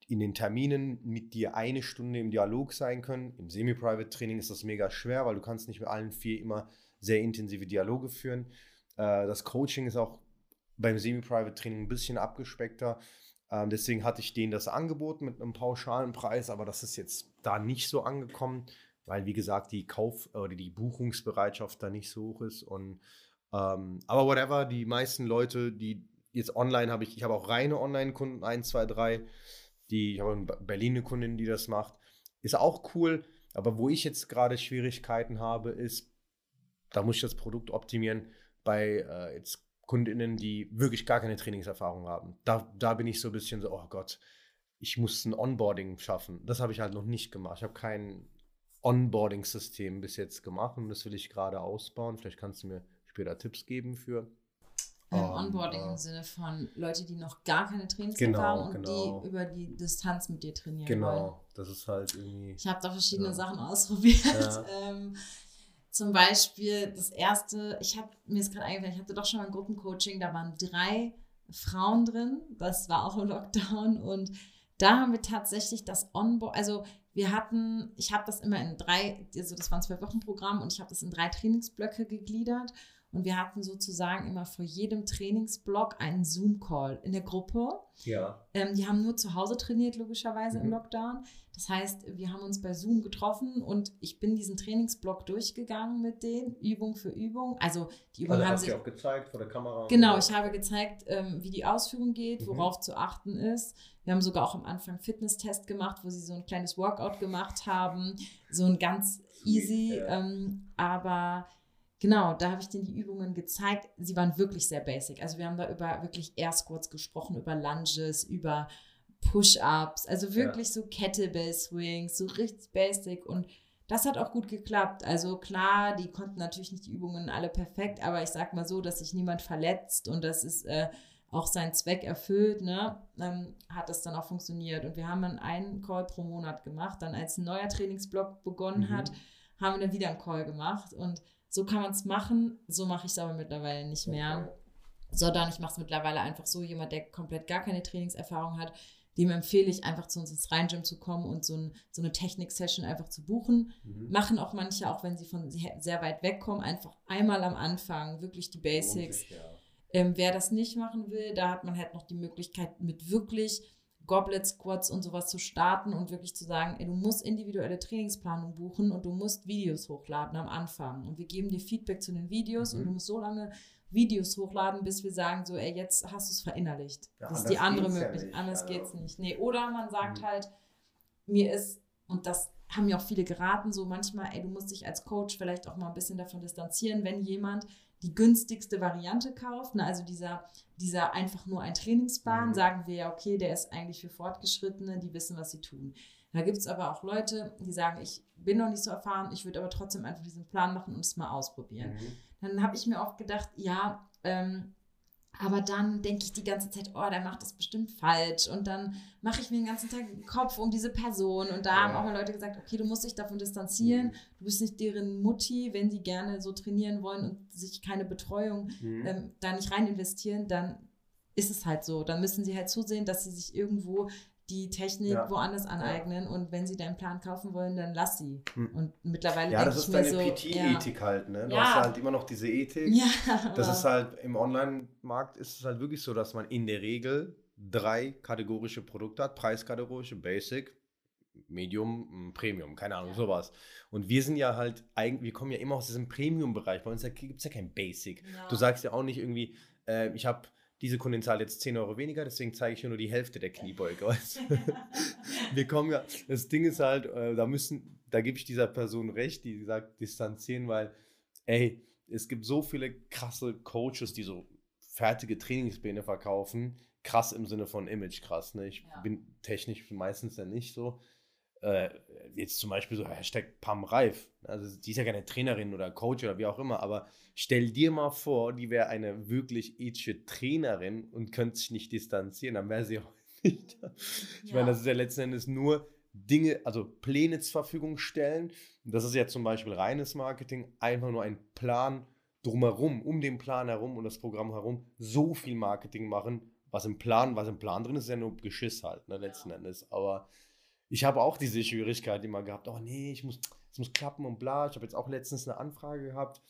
in den Terminen mit dir eine Stunde im Dialog sein können. Im Semi-Private-Training ist das mega schwer, weil du kannst nicht mit allen vier immer sehr intensive Dialoge führen. Äh, das Coaching ist auch beim Semi-Private-Training ein bisschen abgespeckter. Ähm, deswegen hatte ich denen das angeboten mit einem pauschalen Preis, aber das ist jetzt da nicht so angekommen, weil wie gesagt die Kauf- oder die Buchungsbereitschaft da nicht so hoch ist. Und ähm, aber whatever, die meisten Leute, die jetzt online habe ich, ich habe auch reine Online-Kunden, 1, 2, 3, die, ich habe eine Berlin eine Kundin, die das macht. Ist auch cool, aber wo ich jetzt gerade Schwierigkeiten habe, ist, da muss ich das Produkt optimieren bei äh, jetzt KundInnen, die wirklich gar keine Trainingserfahrung haben. Da, da bin ich so ein bisschen so, oh Gott, ich muss ein Onboarding schaffen. Das habe ich halt noch nicht gemacht. Ich habe kein Onboarding-System bis jetzt gemacht und das will ich gerade ausbauen. Vielleicht kannst du mir später Tipps geben für. Um, Onboarding uh, im Sinne von Leute, die noch gar keine Trainingserfahrung genau, genau. und die über die Distanz mit dir trainieren genau, wollen. Genau, das ist halt irgendwie. Ich habe da verschiedene ja. Sachen ausprobiert. Ja. Ähm, zum Beispiel das erste, ich habe mir ist gerade eingefallen, ich hatte doch schon mal ein Gruppencoaching, da waren drei Frauen drin, das war auch im Lockdown und da haben wir tatsächlich das Onboard, also wir hatten, ich habe das immer in drei, also das war ein zwölf Wochen Programm und ich habe das in drei Trainingsblöcke gegliedert und wir hatten sozusagen immer vor jedem Trainingsblock einen Zoom-Call in der Gruppe. Ja. Ähm, die haben nur zu Hause trainiert, logischerweise mhm. im Lockdown. Das heißt, wir haben uns bei Zoom getroffen und ich bin diesen Trainingsblock durchgegangen mit denen, Übung für Übung. Also die Übungen also haben sich sich auch gezeigt vor der Kamera. Genau, ich habe gezeigt, ähm, wie die Ausführung geht, mhm. worauf mhm. zu achten ist. Wir haben sogar auch am Anfang Fitnesstest gemacht, wo sie so ein kleines Workout gemacht haben, so ein ganz easy, ja. ähm, aber Genau, da habe ich denen die Übungen gezeigt. Sie waren wirklich sehr basic. Also wir haben da über wirklich Air Squats gesprochen, über Lunges, über Push-Ups, also wirklich ja. so Kettlebell Swings, so richtig basic und das hat auch gut geklappt. Also klar, die konnten natürlich nicht die Übungen alle perfekt, aber ich sag mal so, dass sich niemand verletzt und das ist äh, auch seinen Zweck erfüllt, ne, ähm, hat das dann auch funktioniert. Und wir haben dann einen Call pro Monat gemacht. Dann als ein neuer Trainingsblock begonnen mhm. hat, haben wir dann wieder einen Call gemacht und so kann man es machen, so mache ich es aber mittlerweile nicht mehr. Sondern ich mache es mittlerweile einfach so, jemand, der komplett gar keine Trainingserfahrung hat, dem empfehle ich einfach zu uns ins Rhein-Gym zu kommen und so, ein, so eine Technik-Session einfach zu buchen. Mhm. Machen auch manche, auch wenn sie von sehr weit weg kommen, einfach einmal am Anfang wirklich die Basics. Ja. ähm, wer das nicht machen will, da hat man halt noch die Möglichkeit mit wirklich Goblet Squats und sowas zu starten und wirklich zu sagen, ey, du musst individuelle Trainingsplanung buchen und du musst Videos hochladen am Anfang. Und wir geben dir Feedback zu den Videos mhm. und du musst so lange Videos hochladen, bis wir sagen, so, ey, jetzt hast du es verinnerlicht. Ja, das ist die andere Möglichkeit. Ja anders also. geht's nicht. Nee, oder man sagt mhm. halt, mir ist, und das haben mir auch viele geraten, so manchmal, ey, du musst dich als Coach vielleicht auch mal ein bisschen davon distanzieren, wenn jemand die günstigste Variante kauft, ne, also dieser, dieser einfach nur ein Trainingsplan, mhm. sagen wir ja, okay, der ist eigentlich für Fortgeschrittene, die wissen, was sie tun. Da gibt es aber auch Leute, die sagen, ich bin noch nicht so erfahren, ich würde aber trotzdem einfach diesen Plan machen und es mal ausprobieren. Mhm. Dann habe ich mir oft gedacht, ja, ähm, aber dann denke ich die ganze Zeit, oh, der macht das bestimmt falsch. Und dann mache ich mir den ganzen Tag den Kopf um diese Person. Und da ja. haben auch mal Leute gesagt, okay, du musst dich davon distanzieren. Mhm. Du bist nicht deren Mutti, wenn die gerne so trainieren wollen und sich keine Betreuung mhm. ähm, da nicht rein investieren, dann ist es halt so. Dann müssen sie halt zusehen, dass sie sich irgendwo die Technik ja. woanders aneignen und wenn sie deinen Plan kaufen wollen, dann lass sie. Hm. Und mittlerweile Ja, das ist deine so, PT-Ethik ja. halt, ne? Du ja. hast halt immer noch diese Ethik. Ja, das ist halt im Online-Markt ist es halt wirklich so, dass man in der Regel drei kategorische Produkte hat, preiskategorische, Basic, Medium, hm, Premium, keine Ahnung, sowas. Und wir sind ja halt eigentlich, wir kommen ja immer aus diesem Premium-Bereich. Bei uns gibt es ja kein Basic. Du sagst ja auch nicht irgendwie, äh, ich habe diese Kundin zahlt jetzt 10 Euro weniger, deswegen zeige ich nur die Hälfte der Kniebeuge. wir kommen ja, das Ding ist halt, äh, da müssen, da gebe ich dieser Person recht, die sagt, distanzieren, weil, ey, es gibt so viele krasse Coaches, die so fertige Trainingspläne verkaufen, krass im Sinne von Image krass. Ne? Ich ja. bin technisch meistens ja nicht so. Äh, jetzt zum Beispiel so Hashtag Pam Reif. Also die ist ja keine Trainerin oder Coach oder wie auch immer, aber stell dir mal vor, die wäre eine wirklich ethische Trainerin und könnte sich nicht distanzieren, dann wäre sie auch nicht. Ich ja. meine, das ist ja letzten Endes nur Dinge, also Pläne zur Verfügung stellen. Das ist ja zum Beispiel reines Marketing, einfach nur ein Plan drumherum, um den Plan herum und das Programm herum, so viel Marketing machen, was im Plan, was im Plan drin ist, ist ja nur Geschiss halt, ne, letzten ja. Endes. Aber ich habe auch diese Schwierigkeit immer gehabt, oh nee, ich muss, es muss klappen und bla. Ich habe jetzt auch letztens eine Anfrage gehabt,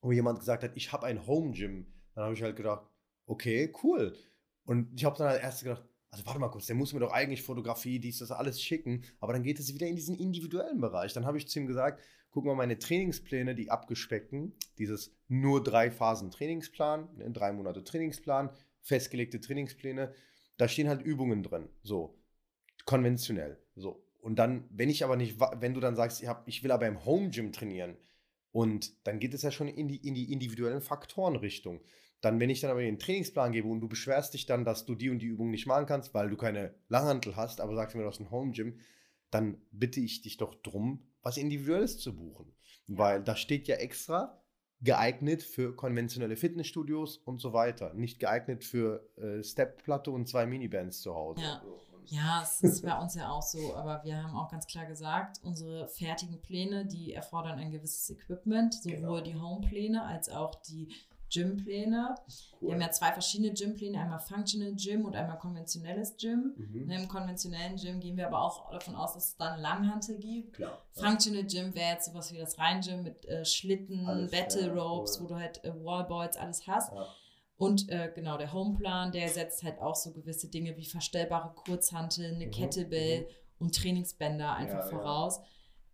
wo jemand gesagt hat, ich habe ein Home Gym. Dann habe ich halt gedacht, okay, cool. Und ich habe dann halt erst gedacht, also warte mal kurz, der muss mir doch eigentlich Fotografie, dies, das alles schicken, aber dann geht es wieder in diesen individuellen Bereich. Dann habe ich zu ihm gesagt, guck mal, meine Trainingspläne, die abgespeckten, dieses nur drei Phasen Trainingsplan, ne, drei Monate Trainingsplan, festgelegte Trainingspläne, da stehen halt Übungen drin, so konventionell, so. Und dann, wenn ich aber nicht, wenn du dann sagst, ich, hab, ich will aber im Home Gym trainieren, und dann geht es ja schon in die, in die individuellen Faktorenrichtung. Dann, wenn ich dann aber den Trainingsplan gebe und du beschwerst dich dann, dass du die und die Übung nicht machen kannst, weil du keine Langhantel hast, aber sagst mir, du hast ein Home Gym, dann bitte ich dich doch drum, was Individuelles zu buchen. Weil da steht ja extra geeignet für konventionelle Fitnessstudios und so weiter. Nicht geeignet für äh, Stepplatte und zwei Minibands zu Hause. Ja. Ja, es ist bei uns ja auch so, aber wir haben auch ganz klar gesagt, unsere fertigen Pläne, die erfordern ein gewisses Equipment, sowohl genau. die Homepläne als auch die Gympläne. Cool. Wir haben ja zwei verschiedene Gympläne, einmal Functional Gym und einmal konventionelles Gym. Mhm. Im konventionellen Gym gehen wir aber auch davon aus, dass es dann Langhantel gibt. Klar, Functional Gym wäre jetzt sowas wie das Rein-Gym mit äh, Schlitten, alles, Battle ja, Ropes, cool. wo du halt äh, Wallboards, alles hast. Ja. Und äh, genau, der Homeplan, der setzt halt auch so gewisse Dinge wie verstellbare Kurzhanteln, eine mhm. Kettlebell mhm. und Trainingsbänder einfach ja, voraus. Ja.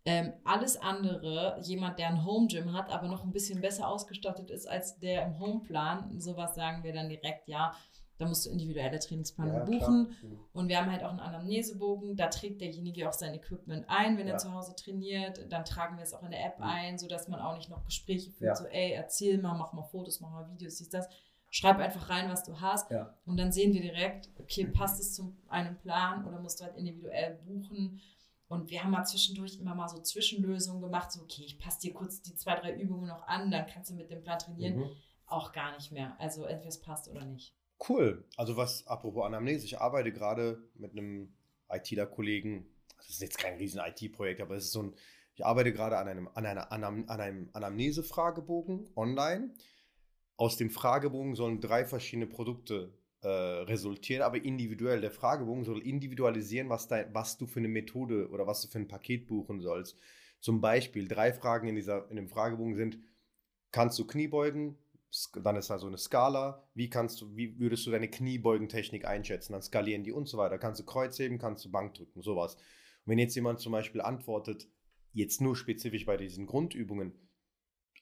Ähm, alles andere, jemand, der ein Home Gym hat, aber noch ein bisschen besser ausgestattet ist als der im Homeplan, sowas sagen wir dann direkt, ja, da musst du individuelle Trainingspläne ja, buchen. Mhm. Und wir haben halt auch einen Anamnesebogen, da trägt derjenige auch sein Equipment ein, wenn ja. er zu Hause trainiert. Dann tragen wir es auch in der App mhm. ein, sodass man auch nicht noch Gespräche führt, ja. so, ey, erzähl mal, mach mal Fotos, mach mal Videos, siehst das. Schreib einfach rein, was du hast. Und dann sehen wir direkt, okay, passt es zu einem Plan oder musst du halt individuell buchen. Und wir haben mal zwischendurch immer mal so Zwischenlösungen gemacht, so, okay, ich passe dir kurz die zwei, drei Übungen noch an, dann kannst du mit dem Plan trainieren. Mhm. Auch gar nicht mehr. Also entweder es passt oder nicht. Cool. Also was, apropos Anamnese, ich arbeite gerade mit einem ITler-Kollegen, das ist jetzt kein riesen IT-Projekt, aber es ist so ein, ich arbeite gerade an einem, an einer, an einem Anamnese-Fragebogen online. Aus dem Fragebogen sollen drei verschiedene Produkte äh, resultieren, aber individuell. Der Fragebogen soll individualisieren, was, dein, was du für eine Methode oder was du für ein Paket buchen sollst. Zum Beispiel, drei Fragen in, dieser, in dem Fragebogen sind, kannst du Kniebeugen? Dann ist da so eine Skala. Wie, kannst du, wie würdest du deine Kniebeugentechnik einschätzen? Dann skalieren die und so weiter. Kannst du Kreuzheben, kannst du Bank drücken, sowas. Und wenn jetzt jemand zum Beispiel antwortet, jetzt nur spezifisch bei diesen Grundübungen,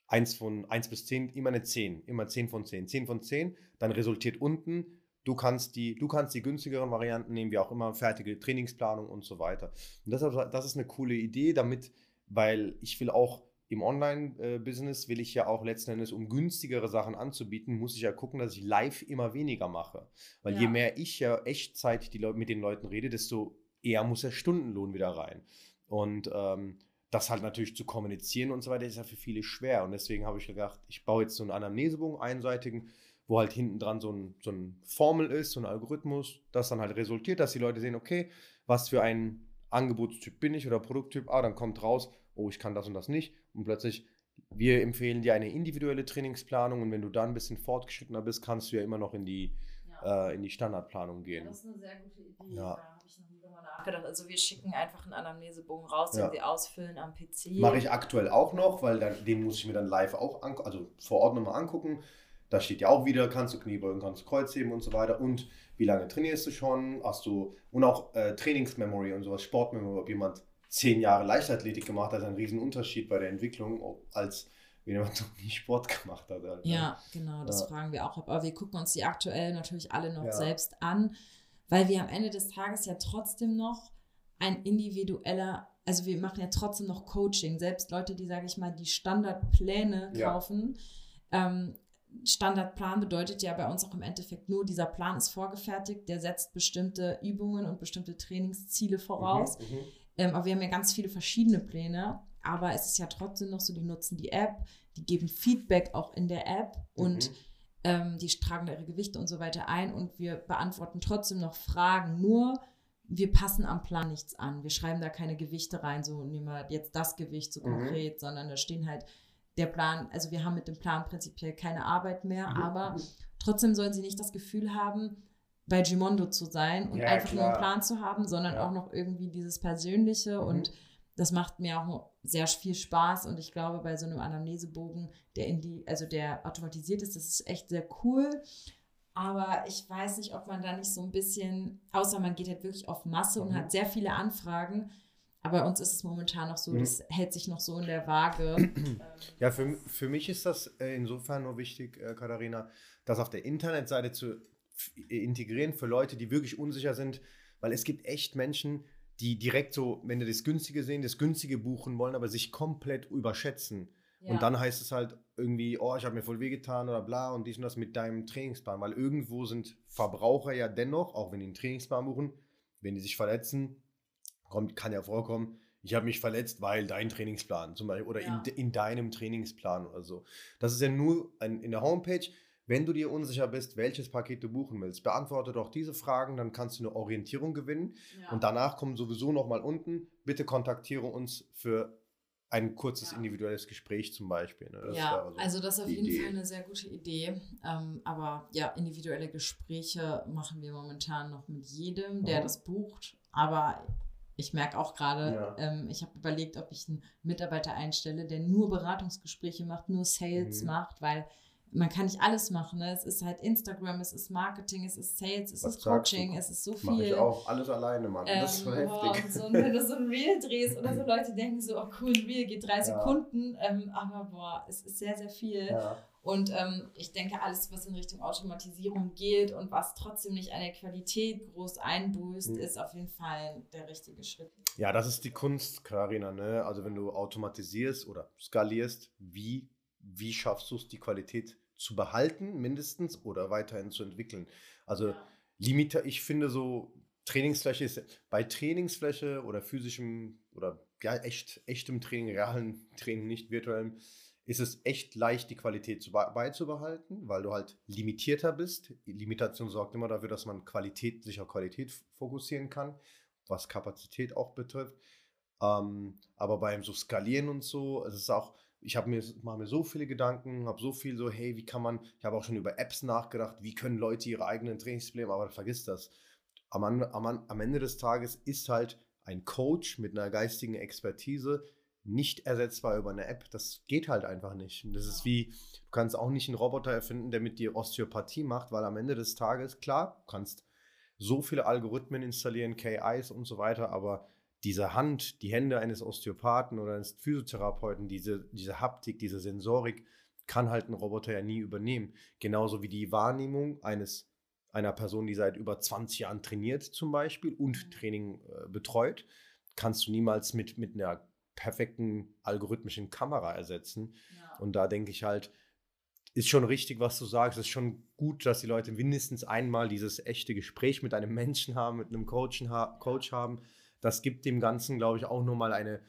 1 von 1 bis 10, immer eine 10, immer 10 von 10, 10 von 10, dann resultiert unten Du kannst die, du kannst die günstigeren Varianten nehmen, wie auch immer, fertige Trainingsplanung und so weiter. Und deshalb, das ist eine coole Idee, damit, weil ich will auch im Online-Business will ich ja auch letzten Endes, um günstigere Sachen anzubieten, muss ich ja gucken, dass ich live immer weniger mache. Weil ja. je mehr ich ja Echtzeit die mit den Leuten rede, desto eher muss der Stundenlohn wieder rein. Und ähm, das halt natürlich zu kommunizieren und so weiter ist ja für viele schwer. Und deswegen habe ich gedacht, ich baue jetzt so einen Anamnesebogen, einseitigen, wo halt hinten dran so ein, so ein Formel ist, so ein Algorithmus, das dann halt resultiert, dass die Leute sehen, okay, was für ein Angebotstyp bin ich oder Produkttyp, ah, dann kommt raus, oh, ich kann das und das nicht und plötzlich, wir empfehlen dir eine individuelle Trainingsplanung und wenn du da ein bisschen fortgeschrittener bist, kannst du ja immer noch in die. Äh, in die Standardplanung gehen. Ja, das ist eine sehr gute Idee, ja. da habe ich noch nie drüber nachgedacht. Also wir schicken einfach einen Anamnesebogen raus, den ja. sie ausfüllen am PC. Mache ich aktuell auch noch, weil dann, den muss ich mir dann live auch, also vor Ort nochmal angucken da steht ja auch wieder, kannst du Kniebeugen, kannst du Kreuzheben und so weiter. Und wie lange trainierst du schon? Hast du, und auch äh, Trainingsmemory und sowas, Sportmemory, ob jemand zehn Jahre Leichtathletik gemacht hat, ist ein Riesenunterschied bei der Entwicklung, als wenn jemand noch nie Sport gemacht hat. Halt, ne? Ja, genau, das ja. fragen wir auch. Aber wir gucken uns die aktuell natürlich alle noch ja. selbst an, weil wir am Ende des Tages ja trotzdem noch ein individueller, also wir machen ja trotzdem noch Coaching. Selbst Leute, die, sage ich mal, die Standardpläne kaufen, ja. ähm, Standardplan bedeutet ja bei uns auch im Endeffekt nur, dieser Plan ist vorgefertigt, der setzt bestimmte Übungen und bestimmte Trainingsziele voraus. Mhm, mhm. ähm, aber wir haben ja ganz viele verschiedene Pläne. Aber es ist ja trotzdem noch so, die nutzen die App, die geben Feedback auch in der App und mhm. ähm, die tragen ihre Gewichte und so weiter ein und wir beantworten trotzdem noch Fragen. Nur wir passen am Plan nichts an. Wir schreiben da keine Gewichte rein, so nehmen wir jetzt das Gewicht so mhm. konkret, mhm. sondern da stehen halt der Plan, also wir haben mit dem Plan prinzipiell keine Arbeit mehr, mhm. aber trotzdem sollen sie nicht das Gefühl haben, bei Gimondo zu sein und ja, einfach klar. nur einen Plan zu haben, sondern ja. auch noch irgendwie dieses Persönliche mhm. und das macht mir auch sehr viel Spaß und ich glaube, bei so einem Anamnesebogen, der in die, also der automatisiert ist, das ist echt sehr cool. Aber ich weiß nicht, ob man da nicht so ein bisschen, außer man geht halt wirklich auf Masse und mhm. hat sehr viele Anfragen. Aber bei uns ist es momentan noch so, mhm. das hält sich noch so in der Waage. ja, für, für mich ist das äh, insofern nur wichtig, äh, Katharina, das auf der Internetseite zu integrieren für Leute, die wirklich unsicher sind, weil es gibt echt Menschen, die direkt so, wenn die das Günstige sehen, das Günstige buchen wollen, aber sich komplett überschätzen. Ja. Und dann heißt es halt irgendwie, oh, ich habe mir voll wehgetan oder bla und dies und das mit deinem Trainingsplan. Weil irgendwo sind Verbraucher ja dennoch, auch wenn die einen Trainingsplan buchen, wenn die sich verletzen, kommt, kann ja vorkommen, ich habe mich verletzt, weil dein Trainingsplan zum Beispiel oder ja. in, in deinem Trainingsplan oder so. Das ist ja nur ein, in der Homepage wenn du dir unsicher bist, welches Paket du buchen willst, beantworte doch diese Fragen, dann kannst du eine Orientierung gewinnen. Ja. Und danach kommt sowieso nochmal unten, bitte kontaktiere uns für ein kurzes ja. individuelles Gespräch zum Beispiel. Ne? ja, also, also das ist auf jeden Idee. Fall eine sehr gute Idee. Ähm, aber ja, individuelle Gespräche machen wir momentan noch mit jedem, der mhm. das bucht. Aber ich merke auch gerade, ja. ähm, ich habe überlegt, ob ich einen Mitarbeiter einstelle, der nur Beratungsgespräche macht, nur Sales mhm. macht, weil man kann nicht alles machen. Ne? Es ist halt Instagram, es ist Marketing, es ist Sales, es Was ist Coaching, es ist so viel. Mach ich auch alles alleine, Mann. Ähm, das ist so ähm, heftig. und so, wenn du so ein Reel drehst oder so Leute denken so, oh cool, ein Reel geht drei ja. Sekunden, ähm, aber boah, es ist sehr, sehr viel. Ja. Und ähm, ich denke, alles, was in Richtung Automatisierung geht und was trotzdem nicht an der Qualität groß einbüßt, mhm. ist auf jeden Fall der richtige Schritt. Ja, das ist die Kunst, Karina. Ne? Also wenn du automatisierst oder skalierst, wie wie schaffst du es, die Qualität zu behalten, mindestens, oder weiterhin zu entwickeln? Also, ja. Limiter, ich finde so, Trainingsfläche ist bei Trainingsfläche oder physischem oder ja, echt, echtem Training, realen Training, nicht virtuellem, ist es echt leicht, die Qualität zu, beizubehalten, weil du halt limitierter bist. Limitation sorgt immer dafür, dass man Qualität, sich auf Qualität fokussieren kann, was Kapazität auch betrifft. Ähm, aber beim so Skalieren und so, es ist auch, ich habe mir, mache mir so viele Gedanken, habe so viel so, hey, wie kann man, ich habe auch schon über Apps nachgedacht, wie können Leute ihre eigenen Trainingsprobleme, aber vergiss das. Am, am, am Ende des Tages ist halt ein Coach mit einer geistigen Expertise nicht ersetzbar über eine App. Das geht halt einfach nicht. Und das ist wie, du kannst auch nicht einen Roboter erfinden, der mit dir Osteopathie macht, weil am Ende des Tages, klar, du kannst so viele Algorithmen installieren, KIs und so weiter, aber diese Hand, die Hände eines Osteopathen oder eines Physiotherapeuten, diese, diese Haptik, diese Sensorik, kann halt ein Roboter ja nie übernehmen. Genauso wie die Wahrnehmung eines, einer Person, die seit über 20 Jahren trainiert zum Beispiel und mhm. Training äh, betreut, kannst du niemals mit, mit einer perfekten algorithmischen Kamera ersetzen. Ja. Und da denke ich halt, ist schon richtig, was du sagst. Es ist schon gut, dass die Leute mindestens einmal dieses echte Gespräch mit einem Menschen haben, mit einem Coach, Coach haben, das gibt dem Ganzen, glaube ich, auch nochmal eine,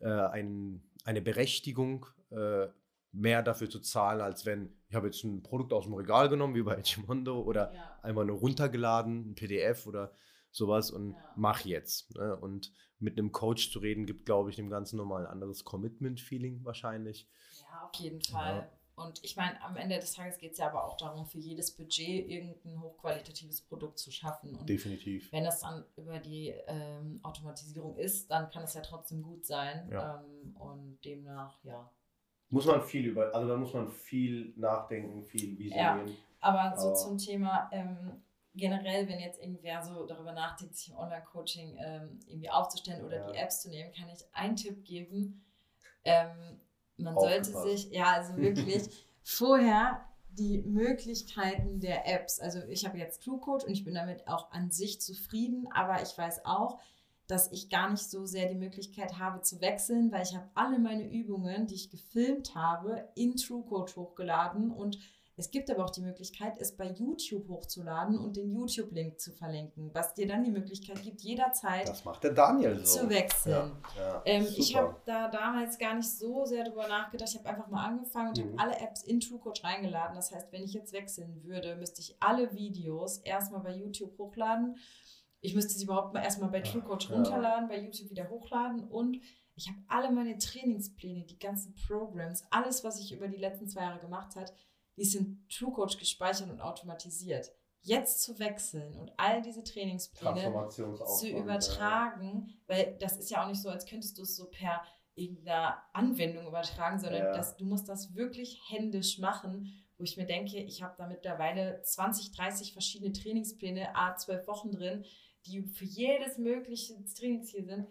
äh, ein, eine Berechtigung, äh, mehr dafür zu zahlen, als wenn ich habe jetzt ein Produkt aus dem Regal genommen, wie bei Chimondo, oder ja. einmal nur runtergeladen, ein PDF oder sowas und ja. mach jetzt. Ne? Und mit einem Coach zu reden, gibt, glaube ich, dem Ganzen nochmal ein anderes Commitment-Feeling wahrscheinlich. Ja, auf jeden Fall. Ja. Und ich meine, am Ende des Tages geht es ja aber auch darum, für jedes Budget irgendein hochqualitatives Produkt zu schaffen. Und Definitiv. Wenn das dann über die ähm, Automatisierung ist, dann kann es ja trotzdem gut sein. Ja. Ähm, und demnach, ja. Muss man viel über, also da muss man viel nachdenken, viel visionieren. Ja, aber so aber zum Thema ähm, generell, wenn jetzt irgendwer so darüber nachdenkt, sich im Online-Coaching ähm, irgendwie aufzustellen oder ja. die Apps zu nehmen, kann ich einen Tipp geben. Ähm, man sollte sich, ja, also wirklich vorher die Möglichkeiten der Apps. Also ich habe jetzt ClueCode und ich bin damit auch an sich zufrieden, aber ich weiß auch, dass ich gar nicht so sehr die Möglichkeit habe zu wechseln, weil ich habe alle meine Übungen, die ich gefilmt habe, in TrueCode hochgeladen und Es gibt aber auch die Möglichkeit, es bei YouTube hochzuladen und den YouTube-Link zu verlinken, was dir dann die Möglichkeit gibt, jederzeit das macht der Daniel so. zu wechseln. Ja, ja, ähm, ich habe da damals gar nicht so sehr drüber nachgedacht. Ich habe einfach mal angefangen und Mhm. habe alle Apps in TrueCoach reingeladen. Das heißt, wenn ich jetzt wechseln würde, müsste ich alle Videos erstmal bei YouTube hochladen. Ich müsste sie überhaupt mal erstmal bei TrueCoach runterladen, bei YouTube wieder hochladen und ich habe alle meine Trainingspläne, die ganzen Programs, alles, was ich über die letzten zwei Jahre gemacht habe, die sind TrueCoach gespeichert und automatisiert. Jetzt zu wechseln und all diese Trainingspläne zu ja. übertragen, weil das ist ja auch nicht so, als könntest du es so per irgendeiner Anwendung übertragen, sondern Ja. das, du musst das wirklich händisch machen, wo ich mir denke, ich habe da mittlerweile 20, 30 verschiedene Trainingspläne, a 12 Wochen drin, die für jedes mögliche Trainingsziel sind.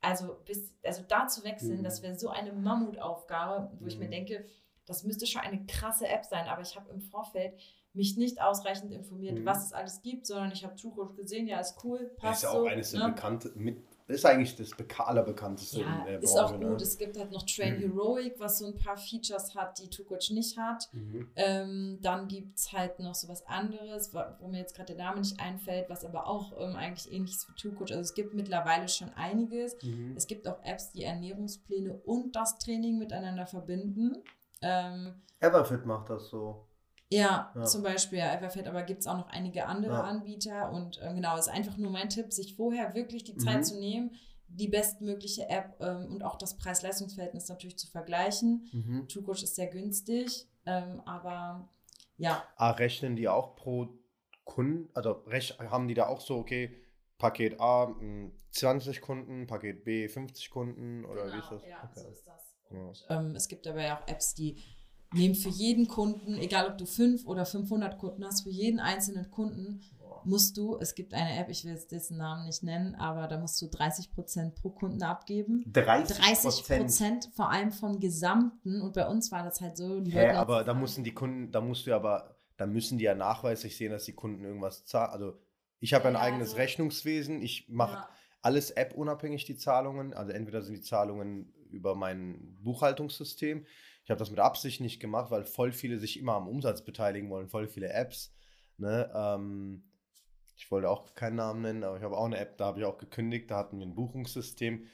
Also, bis, also da zu wechseln, Mhm. das wäre so eine Mammutaufgabe, wo ich mir Mhm. denke, das müsste schon eine krasse App sein, aber ich habe im Vorfeld mich nicht ausreichend informiert, Mhm. was es alles gibt, sondern ich habe TrueCoach gesehen, ja, ist cool, Das passt ist ja auch so. eines der ne? bekannte, mit, ist eigentlich das beka allerbekannteste Ja, in der ist auch ne? gut. Es gibt halt noch Train Mhm. Heroic, was so ein paar Features hat, die TrueCoach nicht hat. Mhm. Ähm, dann gibt es halt noch so was anderes, wa- wo mir jetzt gerade der Name nicht einfällt, was aber auch ähm, eigentlich ähnlich ist wie TrueCoach. Also es gibt mittlerweile schon einiges. Mhm. Es gibt auch Apps, die Ernährungspläne und das Training miteinander verbinden. Ähm, Everfit macht das so. ja, Ja. zum Beispiel Everfit, aber gibt es auch noch einige andere Ja. Anbieter. Und ähm, genau, ist einfach nur mein Tipp, sich vorher wirklich die Zeit Mhm. zu nehmen, die bestmögliche App ähm, und auch das Preis-Leistungs-Verhältnis natürlich zu vergleichen. Mhm. TrueCoach ist sehr günstig, ähm, aber ja, Ah, rechnen die auch pro Kunden? Also haben die da auch so, okay, Paket A mh, 20 Kunden, Paket B 50 Kunden oder wie ist das? Genau, Ja, Okay. so ist das. Und, ähm, es gibt aber ja auch Apps, die nehmen für jeden Kunden, egal ob du 5 oder 500 Kunden hast, für jeden einzelnen Kunden musst du, es gibt eine App, ich will jetzt dessen Namen nicht nennen, aber da musst du 30% pro Kunden abgeben. 30 30 Prozent vor allem vom Gesamten. Und bei uns war das halt so. Die Hä, aber da müssen die Kunden, da musst du ja aber, da müssen die ja nachweislich sehen, dass die Kunden irgendwas zahlen. Also ich habe Ja, ein eigenes also- Rechnungswesen. Ich mache Ja. Alles App-unabhängig, die Zahlungen. Also entweder sind die Zahlungen über mein Buchhaltungssystem. Ich habe das mit Absicht nicht gemacht, weil voll viele sich immer am Umsatz beteiligen wollen, voll viele Apps. Ne? Ähm, ich wollte auch keinen Namen nennen, aber ich habe auch eine App, da habe ich auch gekündigt, da hatten wir ein Buchungssystem.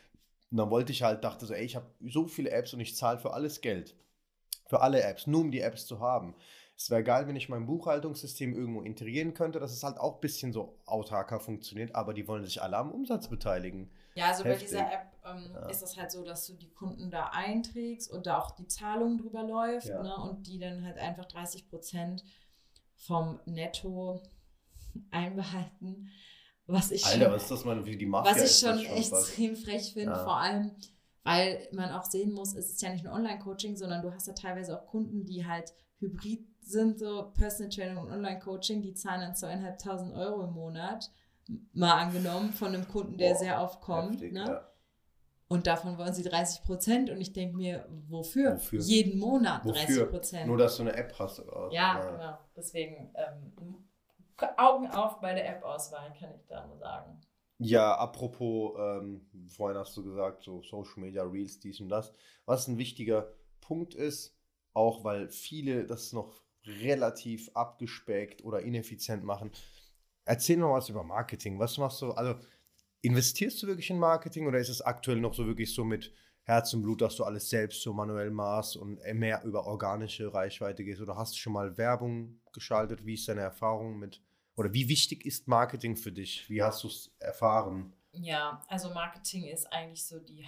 Und dann wollte ich halt, dachte so, ey, ich habe so viele Apps und ich zahle für alles Geld. Für alle Apps, nur um die Apps zu haben. Es wäre geil, wenn ich mein Buchhaltungssystem irgendwo integrieren könnte, dass es halt auch ein bisschen so autarker funktioniert, aber die wollen sich alle am Umsatz beteiligen. Ja, also bei Heftig. dieser App ähm, Ja. ist das halt so, dass du die Kunden da einträgst und da auch die Zahlung drüber läuft Ja. ne, und die dann halt einfach 30 Prozent vom Netto einbehalten. Was ich Alter, schon, was ist das mal wie die Mafia? was ich schon was. extrem frech finde, Ja. vor allem, weil man auch sehen muss, es ist ja nicht nur Online-Coaching, sondern du hast ja teilweise auch Kunden, die halt hybrid sind, so Personal Training und Online-Coaching, die zahlen dann zweieinhalbtausend Euro im Monat, mal angenommen, von einem Kunden, der Boah, sehr oft kommt. Heftig, ne? ja. Und davon wollen sie 30 Prozent. Und ich denke mir, wofür? Wofür? Jeden Monat Wofür? 30 Prozent. Nur, dass du eine App hast. Oder? was? ja, genau. Deswegen ähm, Augen auf bei der App-Auswahl, kann ich da nur sagen. Ja, apropos, ähm, vorhin hast du gesagt, so Social Media, Reels, dies und das. Was ein wichtiger Punkt ist, auch weil viele das noch relativ abgespeckt oder ineffizient machen. Erzähl noch was über Marketing. Was machst du? Also, investierst du wirklich in Marketing oder ist es aktuell noch so wirklich so mit Herz und Blut, dass du alles selbst so manuell machst und mehr über organische Reichweite gehst? Oder hast du schon mal Werbung geschaltet? Wie ist deine Erfahrung mit, oder wie wichtig ist Marketing für dich? Wie hast du es erfahren? Ja, also Marketing ist eigentlich so die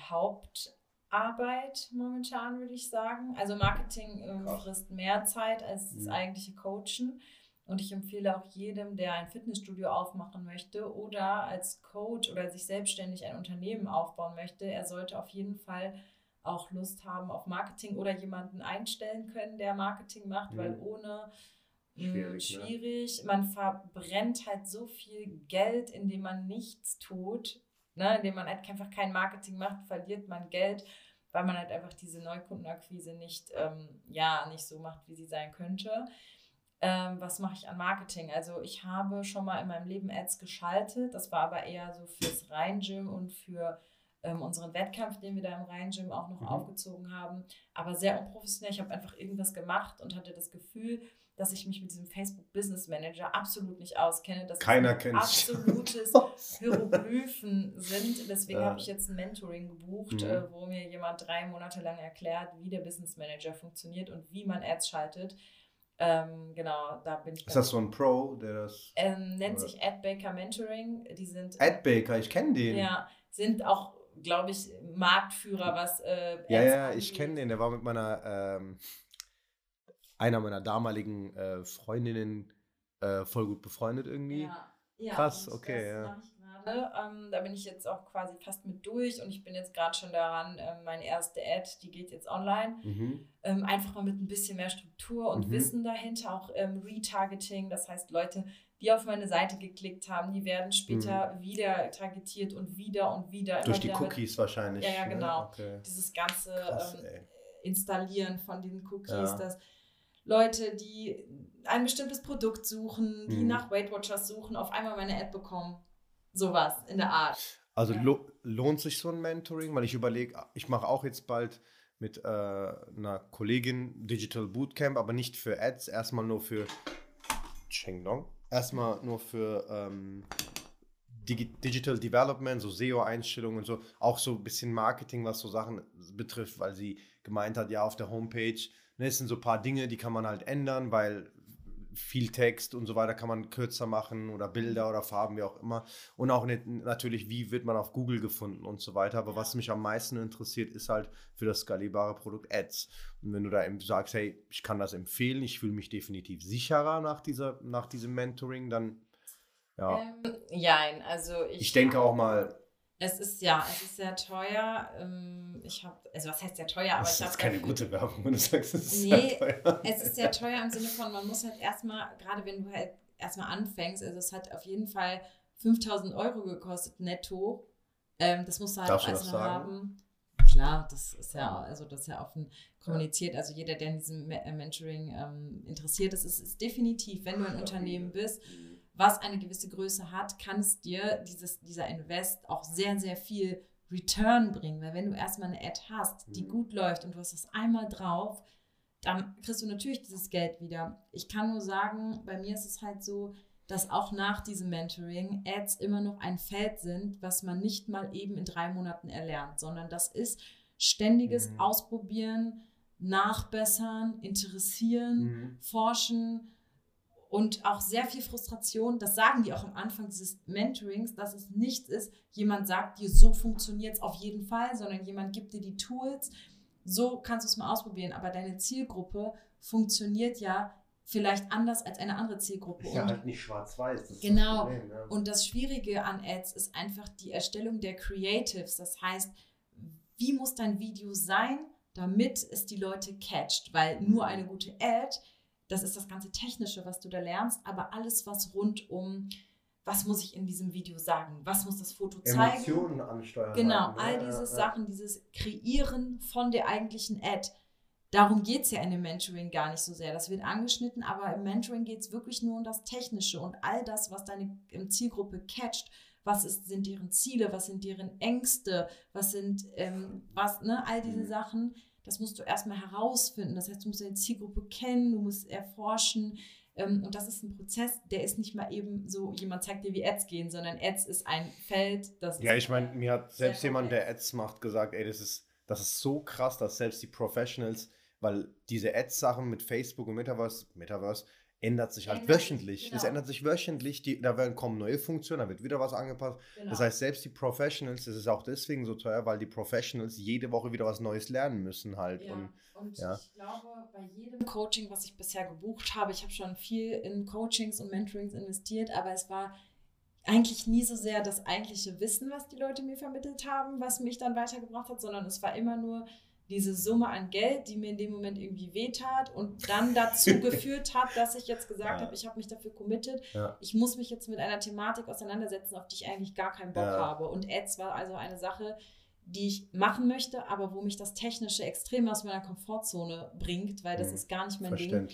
Hauptarbeit momentan, würde ich sagen. Also Marketing ähm, frisst mehr Zeit als das Mhm. eigentliche Coachen. Und ich empfehle auch jedem, der ein Fitnessstudio aufmachen möchte oder als Coach oder sich selbstständig ein Unternehmen aufbauen möchte, er sollte auf jeden Fall auch Lust haben auf Marketing oder jemanden einstellen können, der Marketing macht, weil Mhm. ohne mh, Schwierig, ne? schwierig. Man verbrennt halt so viel Geld, indem man nichts tut. Ne? Indem man halt einfach kein Marketing macht, verliert man Geld, weil man halt einfach diese Neukundenakquise nicht, ähm, ja, nicht so macht, wie sie sein könnte. Ähm, was mache ich an Marketing? Also ich habe schon mal in meinem Leben Ads geschaltet. Das war aber eher so fürs Rhein-Gym und für ähm, unseren Wettkampf, den wir da im Rhein-Gym auch noch Mhm. aufgezogen haben. Aber sehr unprofessionell. Ich habe einfach irgendwas gemacht und hatte das Gefühl, dass ich mich mit diesem Facebook Business Manager absolut nicht auskenne. Dass Keiner kennt absolutes Hieroglyphen sind. Deswegen ja. habe ich jetzt ein Mentoring gebucht, mhm. äh, wo mir jemand drei Monate lang erklärt, wie der Business Manager funktioniert und wie man Ads schaltet. Ähm, genau, da bin ich. Ist das so ein Pro, der das. Ähm, nennt oder? sich AdBaker Mentoring. Die sind. AdBaker, ich kenne den. Ja, sind auch, glaube ich, Marktführer, was. Äh, ja, ja, angeht. ich kenne den. Der war mit meiner. Ähm, einer meiner damaligen äh, Freundinnen äh, voll gut befreundet irgendwie. Ja. Ja, Krass, okay, ja. Ähm, da bin ich jetzt auch quasi fast mit durch und ich bin jetzt gerade schon daran, ähm, meine erste Ad, die geht jetzt online. Mhm. Ähm, einfach mal mit ein bisschen mehr Struktur und mhm. Wissen dahinter, auch ähm, Retargeting. Das heißt, Leute, die auf meine Seite geklickt haben, die werden später mhm. wieder targetiert und wieder und wieder. Durch die Cookies mit, wahrscheinlich. Ja, ja, ne? genau. Okay. Dieses ganze Krass, ähm, Installieren von den Cookies, ja. das Leute, die ein bestimmtes Produkt suchen, die mhm. nach Weight Watchers suchen, auf einmal meine Ad bekommen. Sowas in der Art. Also ja. lo lohnt sich so ein Mentoring, weil ich überlege, ich mache auch jetzt bald mit äh, einer Kollegin Digital Bootcamp, aber nicht für Ads, erstmal nur für Chengdong. Erstmal nur für ähm, Digital Development, so SEO-Einstellungen und so, auch so ein bisschen Marketing, was so Sachen betrifft, weil sie gemeint hat, ja, auf der Homepage Ne, es sind so ein paar Dinge, die kann man halt ändern, weil viel Text und so weiter kann man kürzer machen oder Bilder oder Farben, wie auch immer. Und auch nicht, natürlich, wie wird man auf Google gefunden und so weiter. Aber was mich am meisten interessiert, ist halt für das skalierbare Produkt Ads. Und wenn du da eben sagst, hey, ich kann das empfehlen, ich fühle mich definitiv sicherer nach, dieser, nach diesem Mentoring, dann ja. Ähm, jein, also ich. Ich denke auch mal, es ist ja, es ist sehr teuer. Ähm, ich habe, also was heißt sehr teuer, aber das ich habe. Das ist keine gute Werbung, wenn du sagst, es ist nee, sehr teuer. Es ist sehr teuer im Sinne von, man muss halt erstmal, gerade wenn du halt erstmal anfängst, also es hat auf jeden Fall 5000 Euro gekostet netto. Ähm, das musst du halt auch erstmal haben. Klar, das ist ja, also das ist ja offen kommuniziert. Also jeder, der in diesem Mentoring ähm, interessiert ist, ist, ist definitiv, wenn du ein Unternehmen bist was eine gewisse Größe hat, kann es dir dieses, dieser Invest auch sehr, sehr viel Return bringen. Weil wenn du erstmal eine Ad hast, die mhm. gut läuft und du hast es einmal drauf, dann kriegst du natürlich dieses Geld wieder. Ich kann nur sagen, bei mir ist es halt so, dass auch nach diesem Mentoring Ads immer noch ein Feld sind, was man nicht mal eben in drei Monaten erlernt, sondern das ist ständiges mhm. Ausprobieren, Nachbessern, Interessieren, mhm. Forschen und auch sehr viel Frustration. Das sagen die auch am Anfang dieses Mentorings, dass es nichts ist, jemand sagt dir, so funktioniert es auf jeden Fall, sondern jemand gibt dir die Tools, so kannst du es mal ausprobieren. Aber deine Zielgruppe funktioniert ja vielleicht anders als eine andere Zielgruppe. Ist ja halt nicht schwarz-weiß. Genau. Problem, ja. Und das Schwierige an Ads ist einfach die Erstellung der Creatives. Das heißt, wie muss dein Video sein, damit es die Leute catcht? Weil nur eine gute Ad das ist das ganze Technische, was du da lernst, aber alles, was rund um, was muss ich in diesem Video sagen, was muss das Foto zeigen. Emotionen ansteuern. Genau, all diese ja, Sachen, dieses Kreieren von der eigentlichen Ad. Darum geht es ja in dem Mentoring gar nicht so sehr. Das wird angeschnitten, aber im Mentoring geht es wirklich nur um das Technische und all das, was deine Zielgruppe catcht. Was ist, sind deren Ziele, was sind deren Ängste, was sind, ähm, was, ne, all diese mhm. Sachen das musst du erstmal herausfinden. Das heißt, du musst deine Zielgruppe kennen, du musst erforschen. Ähm, und das ist ein Prozess, der ist nicht mal eben so, jemand zeigt dir, wie Ads gehen, sondern Ads ist ein Feld, das Ja, ich meine, mir hat selbst jemand, der Ads macht, gesagt, ey, das ist, das ist so krass, dass selbst die Professionals, weil diese Ads-Sachen mit Facebook und Metaverse, Metaverse, ändert sich halt ändert wöchentlich. Genau. Es ändert sich wöchentlich, die, da werden, kommen neue Funktionen, da wird wieder was angepasst. Genau. Das heißt, selbst die Professionals, das ist auch deswegen so teuer, weil die Professionals jede Woche wieder was Neues lernen müssen halt. Ja. Und, und ja. ich glaube, bei jedem Coaching, was ich bisher gebucht habe, ich habe schon viel in Coachings und Mentorings investiert, aber es war eigentlich nie so sehr das eigentliche Wissen, was die Leute mir vermittelt haben, was mich dann weitergebracht hat, sondern es war immer nur diese Summe an Geld, die mir in dem Moment irgendwie wehtat und dann dazu geführt hat, dass ich jetzt gesagt ja. habe, ich habe mich dafür committed. Ja. Ich muss mich jetzt mit einer Thematik auseinandersetzen, auf die ich eigentlich gar keinen Bock ja. habe. Und Ads war also eine Sache, die ich machen möchte, aber wo mich das Technische extrem aus meiner Komfortzone bringt, weil das mhm. ist gar nicht mein Ding.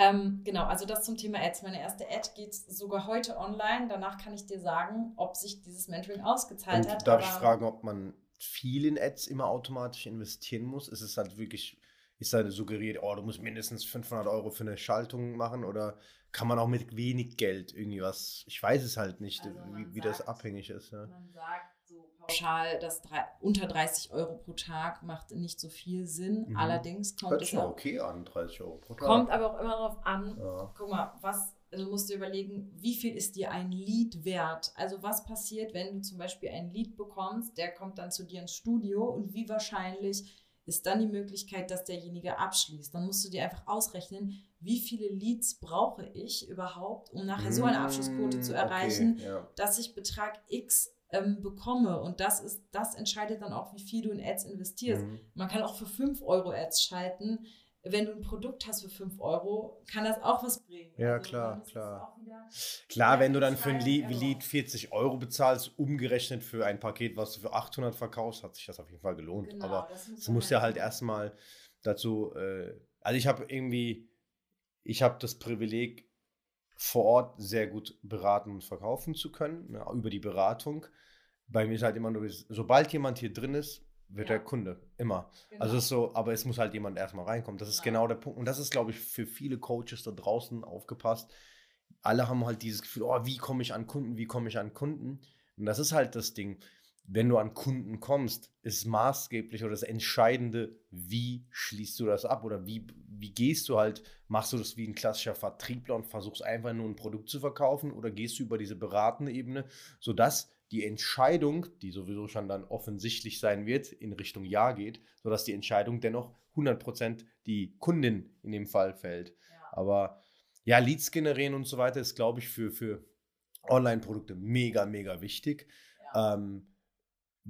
Ähm, genau, also das zum Thema Ads. Meine erste Ad geht sogar heute online. Danach kann ich dir sagen, ob sich dieses Mentoring ausgezahlt und hat. Darf ich fragen, ob man viel in Ads immer automatisch investieren muss? Ist es halt wirklich, ist da suggeriert, oh, du musst mindestens 500 Euro für eine Schaltung machen oder kann man auch mit wenig Geld irgendwie was, ich weiß es halt nicht, also wie, wie sagt, das abhängig ist. Ja. Man sagt so pauschal, dass drei, unter 30 Euro pro Tag macht nicht so viel Sinn. Mhm. Allerdings kommt Hört es auch, okay an, 30 Euro pro Tag. Kommt aber auch immer darauf an, ja. guck mal, was also musst du überlegen, wie viel ist dir ein Lied wert? Also was passiert, wenn du zum Beispiel ein Lied bekommst, der kommt dann zu dir ins Studio und wie wahrscheinlich ist dann die Möglichkeit, dass derjenige abschließt. Dann musst du dir einfach ausrechnen, wie viele Leads brauche ich überhaupt, um nachher so eine Abschlussquote zu mm, erreichen, okay, ja. dass ich Betrag X ähm, bekomme. Und das ist, das entscheidet dann auch, wie viel du in Ads investierst. Mhm. Man kann auch für 5 Euro Ads schalten wenn du ein Produkt hast für 5 Euro, kann das auch was bringen. Ja, also, klar, klar. Klar, wenn du dann für ein Lied, Lied 40 Euro bezahlst, umgerechnet für ein Paket, was du für 800 verkaufst, hat sich das auf jeden Fall gelohnt. Genau, Aber du musst ja halt erstmal dazu, äh, also ich habe irgendwie, ich habe das Privileg, vor Ort sehr gut beraten und verkaufen zu können, ne, über die Beratung. Bei mir ist halt immer nur, sobald jemand hier drin ist, wird ja. der Kunde. Immer. Genau. Also ist so, aber es muss halt jemand erstmal reinkommen. Das ist genau. genau der Punkt. Und das ist, glaube ich, für viele Coaches da draußen aufgepasst. Alle haben halt dieses Gefühl, oh, wie komme ich an Kunden, wie komme ich an Kunden? Und das ist halt das Ding. Wenn du an Kunden kommst, ist maßgeblich oder das Entscheidende, wie schließt du das ab oder wie, wie gehst du halt, machst du das wie ein klassischer Vertriebler und versuchst einfach nur ein Produkt zu verkaufen oder gehst du über diese beratende Ebene, sodass die Entscheidung, die sowieso schon dann offensichtlich sein wird, in Richtung Ja geht, sodass die Entscheidung dennoch 100% die Kundin in dem Fall fällt. Ja. Aber ja, Leads generieren und so weiter ist, glaube ich, für, für Online-Produkte mega, mega wichtig. Ja. Ähm,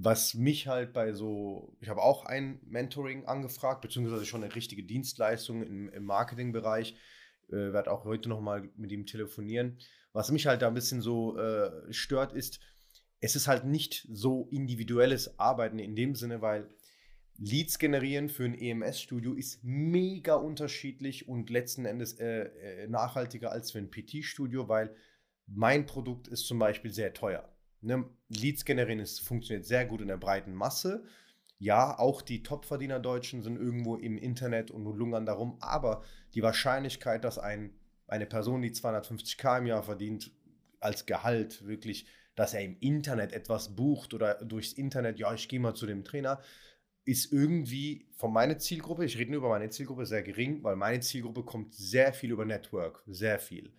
was mich halt bei so, ich habe auch ein Mentoring angefragt, beziehungsweise schon eine richtige Dienstleistung im, im Marketingbereich, äh, werde auch heute nochmal mit ihm telefonieren. Was mich halt da ein bisschen so äh, stört, ist, es ist halt nicht so individuelles Arbeiten in dem Sinne, weil Leads generieren für ein EMS-Studio ist mega unterschiedlich und letzten Endes äh, äh, nachhaltiger als für ein PT-Studio, weil mein Produkt ist zum Beispiel sehr teuer. Ne? Leads generieren ist, funktioniert sehr gut in der breiten Masse. Ja, auch die Topverdiener Deutschen sind irgendwo im Internet und lungern darum, aber die Wahrscheinlichkeit, dass ein, eine Person, die 250k im Jahr verdient, als Gehalt wirklich dass er im Internet etwas bucht oder durchs Internet, ja, ich gehe mal zu dem Trainer, ist irgendwie von meiner Zielgruppe, ich rede nur über meine Zielgruppe, sehr gering, weil meine Zielgruppe kommt sehr viel über Network, sehr viel.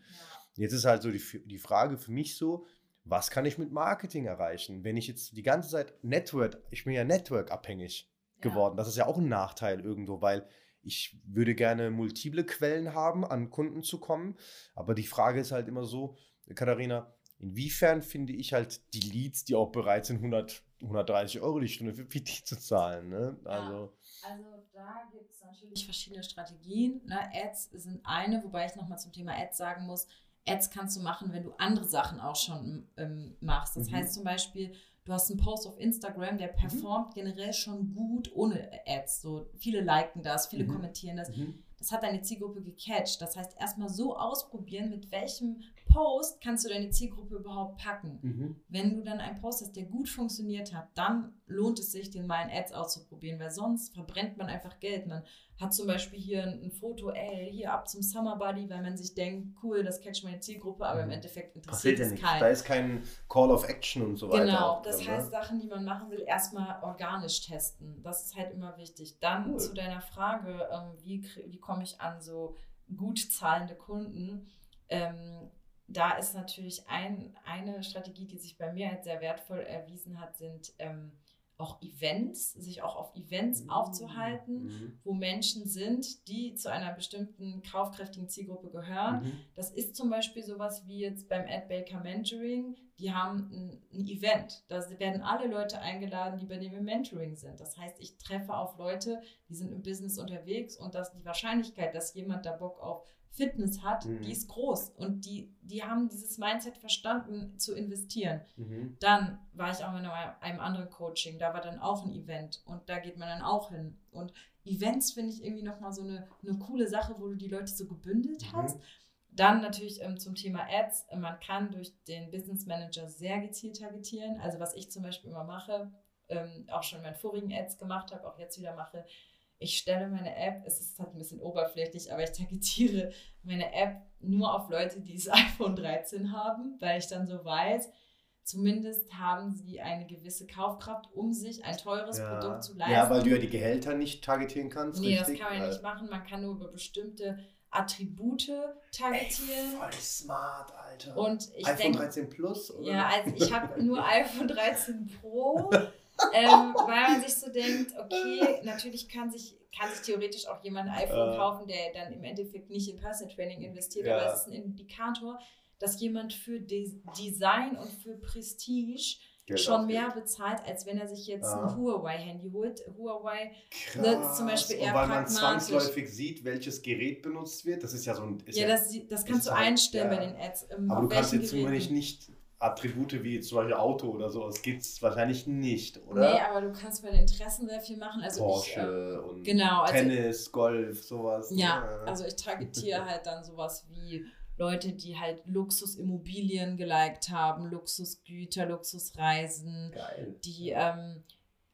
Jetzt ist halt so die, die Frage für mich so, was kann ich mit Marketing erreichen? Wenn ich jetzt die ganze Zeit Network, ich bin ja Network-abhängig ja. geworden, das ist ja auch ein Nachteil irgendwo, weil ich würde gerne multiple Quellen haben, an Kunden zu kommen, aber die Frage ist halt immer so, Katharina, Inwiefern finde ich halt die Leads, die auch bereit sind, 100, 130 Euro die Stunde für PT zu zahlen. Ne? Also, ja, also da gibt es natürlich verschiedene Strategien. Ne? Ads sind eine, wobei ich nochmal zum Thema Ads sagen muss, Ads kannst du machen, wenn du andere Sachen auch schon ähm, machst. Das mhm. heißt zum Beispiel, du hast einen Post auf Instagram, der mhm. performt mhm. generell schon gut ohne Ads. So viele liken das, viele mhm. kommentieren das. Mhm. Das hat deine Zielgruppe gecatcht. Das heißt, erstmal so ausprobieren, mit welchem Post kannst du deine Zielgruppe überhaupt packen. Mhm. Wenn du dann einen Post hast, der gut funktioniert hat, dann lohnt es sich, den mal in Ads auszuprobieren, weil sonst verbrennt man einfach Geld. Man hat zum Beispiel hier ein, Foto, ey, hier ab zum Summer Buddy, weil man sich denkt, cool, das catcht meine Zielgruppe, aber mhm. im Endeffekt interessiert es keinen. Da ist kein Call of Action und so weiter. Genau, das drin, heißt, ne? Sachen, die man machen will, erstmal organisch testen. Das ist halt immer wichtig. Dann cool. zu deiner Frage, ähm, wie, wie komme ich an so gut zahlende Kunden? Ähm, da ist natürlich ein, eine Strategie, die sich bei mir als sehr wertvoll erwiesen hat, sind ähm, auch Events, sich auch auf Events mhm. aufzuhalten, mhm. wo Menschen sind, die zu einer bestimmten kaufkräftigen Zielgruppe gehören. Mhm. Das ist zum Beispiel sowas wie jetzt beim Ad Baker Mentoring. Die haben ein, ein, Event. Da werden alle Leute eingeladen, die bei dem im Mentoring sind. Das heißt, ich treffe auf Leute, die sind im Business unterwegs und dass die Wahrscheinlichkeit, dass jemand da Bock auf Fitness hat, mhm. die ist groß und die, die haben dieses Mindset verstanden zu investieren. Mhm. Dann war ich auch in einem anderen Coaching, da war dann auch ein Event und da geht man dann auch hin. Und Events finde ich irgendwie nochmal so eine, eine coole Sache, wo du die Leute so gebündelt mhm. hast. Dann natürlich ähm, zum Thema Ads. Man kann durch den Business Manager sehr gezielt targetieren. Also was ich zum Beispiel immer mache, ähm, auch schon in meinen vorigen Ads gemacht habe, auch jetzt wieder mache, ich stelle meine App, es ist halt ein bisschen oberflächlich, aber ich targetiere meine App nur auf Leute, die das iPhone 13 haben, weil ich dann so weiß, zumindest haben sie eine gewisse Kaufkraft, um sich ein teures ja. Produkt zu leisten. Ja, weil du ja die Gehälter nicht targetieren kannst. Nee, richtig? das kann man ja nicht machen. Man kann nur über bestimmte Attribute targetieren. Ey, voll smart, Alter. Und ich iPhone denk, 13 Plus? Oder? Ja, also ich habe nur iPhone 13 Pro, ähm, weil man sich so denkt, okay, natürlich kann sich, kann sich theoretisch auch jemand ein iPhone uh. kaufen, der dann im Endeffekt nicht in Personal Training investiert, ja. aber es ist ein Indikator, dass jemand für De Design und für Prestige Geld schon mehr bezahlt, als wenn er sich jetzt ja. ein Huawei-Handy holt. Huawei ne, zum Beispiel eher und weil man zwangsläufig sieht, welches Gerät benutzt wird. Das ist ja so ein. ja, das, das kannst du halt, einstellen ja. bei den Ads. Ähm, Aber du kannst jetzt zumindest nicht Attribute wie zum Beispiel Auto oder so, das gibt es wahrscheinlich nicht, oder? Nee, aber du kannst bei den Interessen sehr viel machen. Also Porsche ich, äh, und genau, also Tennis, Golf, sowas. Ja, ne? also ich targetiere halt dann sowas wie Leute, die halt Luxusimmobilien geliked haben, Luxusgüter, Luxusreisen, Geil. die, ähm,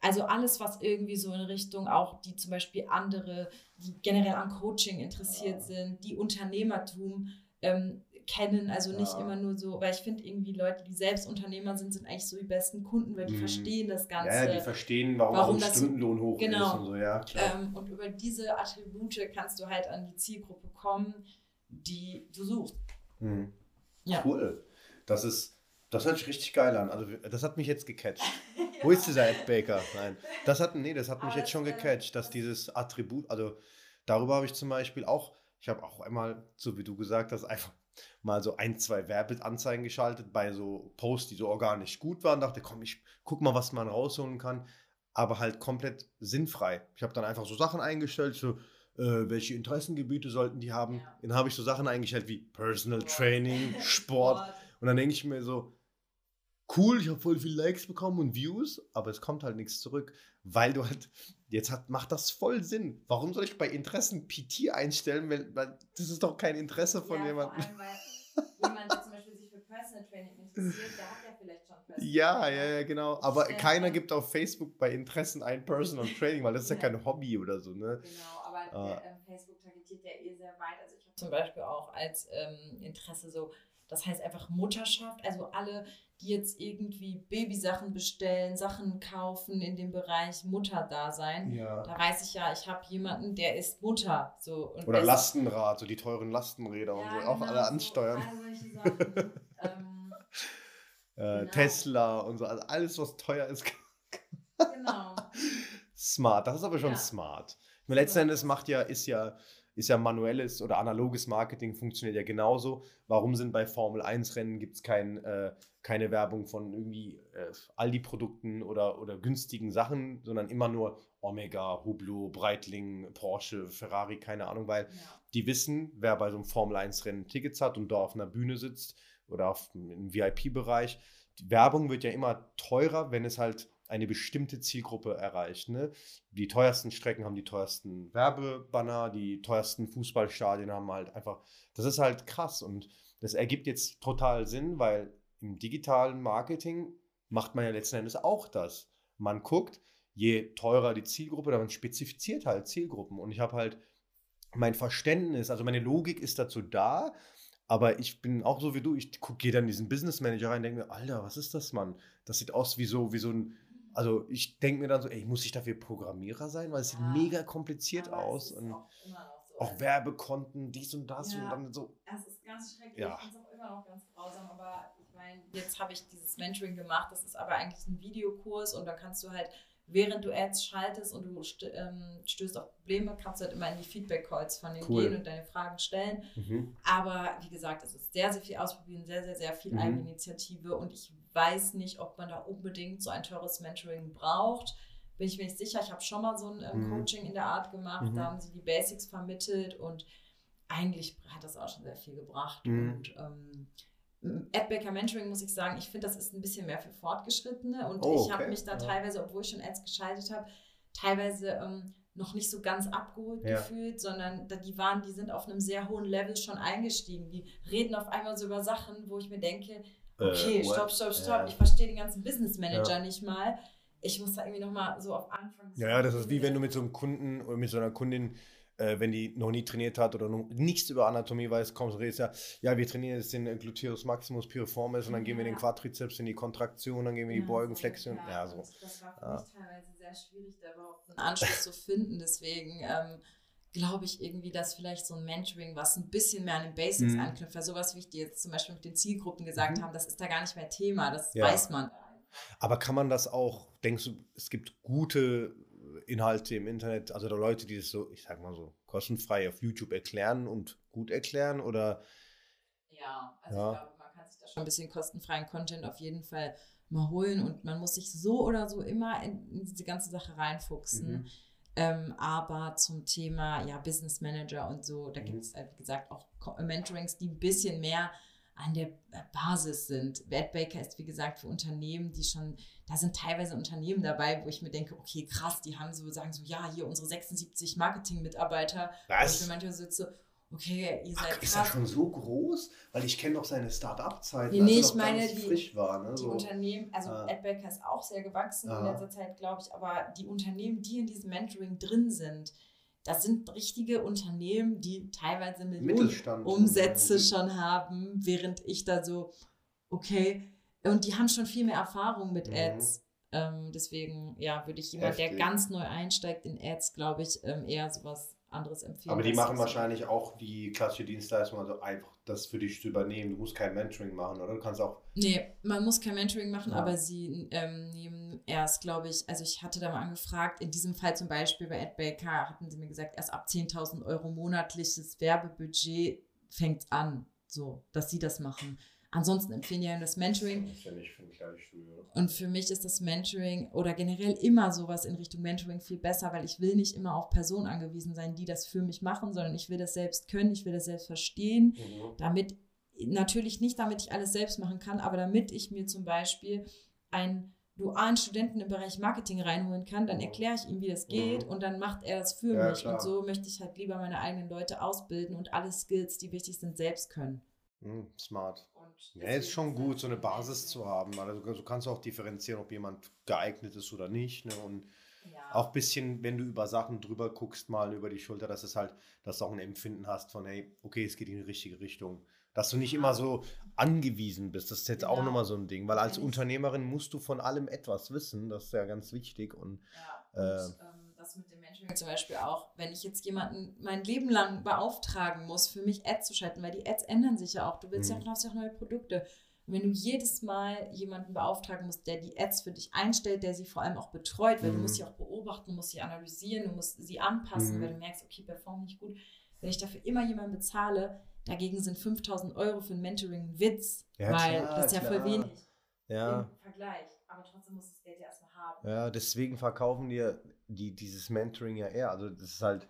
also alles, was irgendwie so in Richtung auch, die zum Beispiel andere, die generell an Coaching interessiert ja. sind, die Unternehmertum ähm, kennen, also nicht ja. immer nur so, weil ich finde irgendwie Leute, die selbst Unternehmer sind, sind eigentlich so die besten Kunden, weil die mhm. verstehen das Ganze. Ja, die verstehen, warum, warum ein Stundenlohn hoch genau. ist und so, ja, klar. Ähm, und über diese Attribute kannst du halt an die Zielgruppe kommen, die du suchst. Mhm. Ja. Cool. Das ist, das hört sich richtig geil an. Also das hat mich jetzt gecatcht. ja. Wo ist dieser Ed Baker? Nein. Das hat, nee, das hat mich Aber jetzt schon gecatcht, dass dieses Attribut, also darüber habe ich zum Beispiel auch, ich habe auch einmal, so wie du gesagt hast, einfach mal so ein, zwei Werbeanzeigen geschaltet bei so Posts, die so organisch gut waren. Dachte, komm, ich guck mal, was man rausholen kann. Aber halt komplett sinnfrei. Ich habe dann einfach so Sachen eingestellt, so äh, welche Interessengebiete sollten die haben. Ja. Dann habe ich so Sachen eingestellt wie Personal Sport. Training, Sport. Und dann denke ich mir so, cool, ich habe voll viele Likes bekommen und Views, aber es kommt halt nichts zurück, weil du halt, jetzt hat, macht das voll Sinn. Warum soll ich bei Interessen PT einstellen, weil, weil das ist doch kein Interesse von ja, jemandem. Vor allem, weil jemand, der zum Beispiel sich für Personal Training interessiert, der hat ja vielleicht schon Personal Ja, ja, ja, genau. Aber äh, keiner gibt auf Facebook bei Interessen ein Personal Training, weil das ist ja kein Hobby oder so, ne? Genau aber äh, Facebook targetiert ja eh sehr weit. Also ich habe zum Beispiel auch als ähm, Interesse so, das heißt einfach Mutterschaft, also alle, die jetzt irgendwie Babysachen bestellen, Sachen kaufen in dem Bereich Mutterdasein. Ja. Da weiß ich ja, ich habe jemanden, der ist Mutter. So, Oder Lastenrad, so die teuren Lastenräder ja, und so, genau, auch alle ansteuern. So, all solche Sachen. ähm, äh, genau. Tesla und so, also alles, was teuer ist. genau. Smart, das ist aber schon ja. smart. Letzten Endes macht ja, ist ja, ist ja manuelles oder analoges Marketing funktioniert ja genauso. Warum sind bei Formel 1 Rennen gibt es kein, äh, keine Werbung von irgendwie äh, Aldi-Produkten oder, oder günstigen Sachen, sondern immer nur Omega, Hublot, Breitling, Porsche, Ferrari, keine Ahnung, weil ja. die wissen, wer bei so einem Formel 1 Rennen Tickets hat und da auf einer Bühne sitzt oder auf, im VIP-Bereich. Werbung wird ja immer teurer, wenn es halt eine bestimmte Zielgruppe erreicht. Ne? Die teuersten Strecken haben die teuersten Werbebanner, die teuersten Fußballstadien haben halt einfach, das ist halt krass und das ergibt jetzt total Sinn, weil im digitalen Marketing macht man ja letzten Endes auch das. Man guckt, je teurer die Zielgruppe, dann spezifiziert halt Zielgruppen und ich habe halt mein Verständnis, also meine Logik ist dazu da, aber ich bin auch so wie du, ich gehe dann diesen Business Manager rein und denke mir, Alter, was ist das, Mann? Das sieht aus wie so, wie so ein also ich denke mir dann so, ey, muss ich dafür Programmierer sein? Weil es ja, sieht mega kompliziert aus. Und auch, so. auch Werbekonten, dies und das ja, und dann so. Es ist ganz schrecklich. Ja. Ich finde es auch immer noch ganz grausam, aber ich meine, jetzt habe ich dieses Mentoring gemacht, das ist aber eigentlich ein Videokurs und da kannst du halt während du Ads schaltest und du ähm, stößt auf Probleme, kannst du halt immer in die Feedback-Calls von denen cool. gehen und deine Fragen stellen. Mhm. Aber wie gesagt, es ist sehr, sehr viel Ausprobieren, sehr, sehr, sehr viel mhm. Eigeninitiative und ich weiß nicht, ob man da unbedingt so ein teures Mentoring braucht. Bin ich mir nicht sicher. Ich habe schon mal so ein ähm. Coaching in der Art gemacht, da mhm. haben sie die Basics vermittelt und eigentlich hat das auch schon sehr viel gebracht. Mhm. Und ähm, Adbaker Mentoring muss ich sagen, ich finde, das ist ein bisschen mehr für Fortgeschrittene und oh, ich habe mich da ja. teilweise, obwohl ich schon Ads geschaltet habe, teilweise ähm, noch nicht so ganz abgeholt ja. gefühlt, sondern die waren, die sind auf einem sehr hohen Level schon eingestiegen. Die reden auf einmal so über Sachen, wo ich mir denke, okay, äh, stopp, stopp, stopp, ja. ich verstehe den ganzen Business Manager nicht mal ich muss da irgendwie nochmal so auf Anfang. Ja, ja, das ist wie wenn du mit so einem Kunden oder mit so einer Kundin äh, wenn die noch nie trainiert hat oder noch nichts über Anatomie weiß, kommst du redest ja, ja, wir trainieren jetzt den Gluteus Maximus Piriformis und dann gehen wir den Quadrizeps in die Kontraktion, dann gehen wir in die Beugenflexion. Ja, ja, so. Das war für mich teilweise sehr schwierig, da überhaupt einen Anschluss zu finden. Deswegen ähm, glaube ich irgendwie, dass vielleicht so ein Mentoring, was ein bisschen mehr an den Basics mhm. anknüpft, weil sowas, wie ich dir jetzt zum Beispiel mit den Zielgruppen gesagt mhm. habe, das ist da gar nicht mehr Thema, das ja. weiß man. Aber kann man das auch, denkst du, es gibt gute Inhalte im Internet, also da Leute, die das so, ich sag mal so, kostenfrei auf YouTube erklären und gut erklären oder? Ja, also ja. ich glaube, man kann sich da schon ein bisschen kostenfreien Content auf jeden Fall mal holen und man muss sich so oder so immer in, diese ganze Sache reinfuchsen. Mhm. Ähm, aber zum Thema ja, Business Manager und so, da mhm. gibt es, halt, wie gesagt, auch Mentorings, die ein bisschen mehr an der Basis sind. Baker ist, wie gesagt, für Unternehmen, die schon, da sind teilweise Unternehmen dabei, wo ich mir denke, okay, krass, die haben so, sagen so, ja, hier unsere 76 Marketing-Mitarbeiter. Was? Und für manche sitze, okay, ihr seid Ach, Ist er schon so groß? Weil ich kenne noch seine Start-up-Zeiten, nee, nee, ich meine, die, frisch war. Ne? Die so. Unternehmen, also ah. AdBaker ist auch sehr gewachsen ah. in letzter Zeit, glaube ich, aber die Unternehmen, die in diesem Mentoring drin sind, das sind richtige Unternehmen, die teilweise Millionen Umsätze schon haben, während ich da so, okay, und die haben schon viel mehr Erfahrung mit mhm. Ads. Ähm, deswegen, ja, würde ich jemand, der ganz neu einsteigt in Ads, glaube ich, ähm, eher sowas anderes empfehlen. Aber die machen wahrscheinlich auch die klassische Dienstleistung, also einfach das für dich zu übernehmen. Du musst kein Mentoring machen, oder? Du kannst auch. Nee, man muss kein Mentoring machen, ja. aber sie ähm, nehmen erst, glaube ich, also ich hatte da mal angefragt, in diesem Fall zum Beispiel bei AdBaker hatten sie mir gesagt, erst ab 10.000 Euro monatliches Werbebudget fängt an, so, dass sie das machen. Ansonsten empfehlen ja das Mentoring. Das ist ja nicht für. Und für mich ist das Mentoring oder generell immer sowas in Richtung Mentoring viel besser, weil ich will nicht immer auf Personen angewiesen sein, die das für mich machen, sondern ich will das selbst können, ich will das selbst verstehen, mhm. damit natürlich nicht, damit ich alles selbst machen kann, aber damit ich mir zum Beispiel einen dualen Studenten im Bereich Marketing reinholen kann, dann mhm. erkläre ich ihm, wie das geht mhm. und dann macht er das für ja, mich. Klar. Und so möchte ich halt lieber meine eigenen Leute ausbilden und alle Skills, die wichtig sind, selbst können. Hm, smart. Ja, ist schon gut, so eine Basis zu haben. Also du kannst auch differenzieren, ob jemand geeignet ist oder nicht. Ne? Und ja. auch ein bisschen, wenn du über Sachen drüber guckst, mal über die Schulter, dass es halt, dass du auch ein Empfinden hast von, hey, okay, es geht in die richtige Richtung. Dass du nicht ja. immer so angewiesen bist. Das ist jetzt ja. auch nochmal so ein Ding, weil als Unternehmerin musst du von allem etwas wissen. Das ist ja ganz wichtig. Und, ja, und äh, ähm, das mit dem Mentoring zum Beispiel auch, wenn ich jetzt jemanden mein Leben lang beauftragen muss, für mich Ads zu schalten, weil die Ads ändern sich ja auch. Du willst mhm. ja auch, hast ja auch neue Produkte. Und wenn du jedes Mal jemanden beauftragen musst, der die Ads für dich einstellt, der sie vor allem auch betreut, weil mhm. du musst sie auch beobachten, du musst sie analysieren, du musst sie anpassen, mhm. weil du merkst, okay, perform nicht gut. Wenn ich dafür immer jemanden bezahle, dagegen sind 5000 Euro für ein Mentoring ein Witz, ja, weil klar, das ist ja klar. voll wenig ja. im Vergleich. Aber trotzdem muss das Geld ja erstmal haben. Ja, deswegen verkaufen dir die, dieses Mentoring ja eher. Also das ist halt,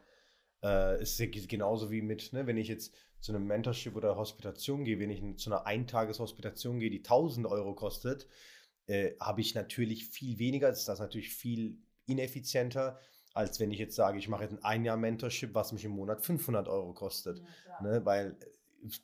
äh, ist genauso wie mit, ne, wenn ich jetzt zu einem Mentorship oder Hospitation gehe, wenn ich zu einer Eintageshospitation gehe, die 1000 Euro kostet, äh, habe ich natürlich viel weniger, ist das natürlich viel ineffizienter, als wenn ich jetzt sage, ich mache jetzt ein ein Jahr Mentorship, was mich im Monat 500 Euro kostet. Ja, ne, weil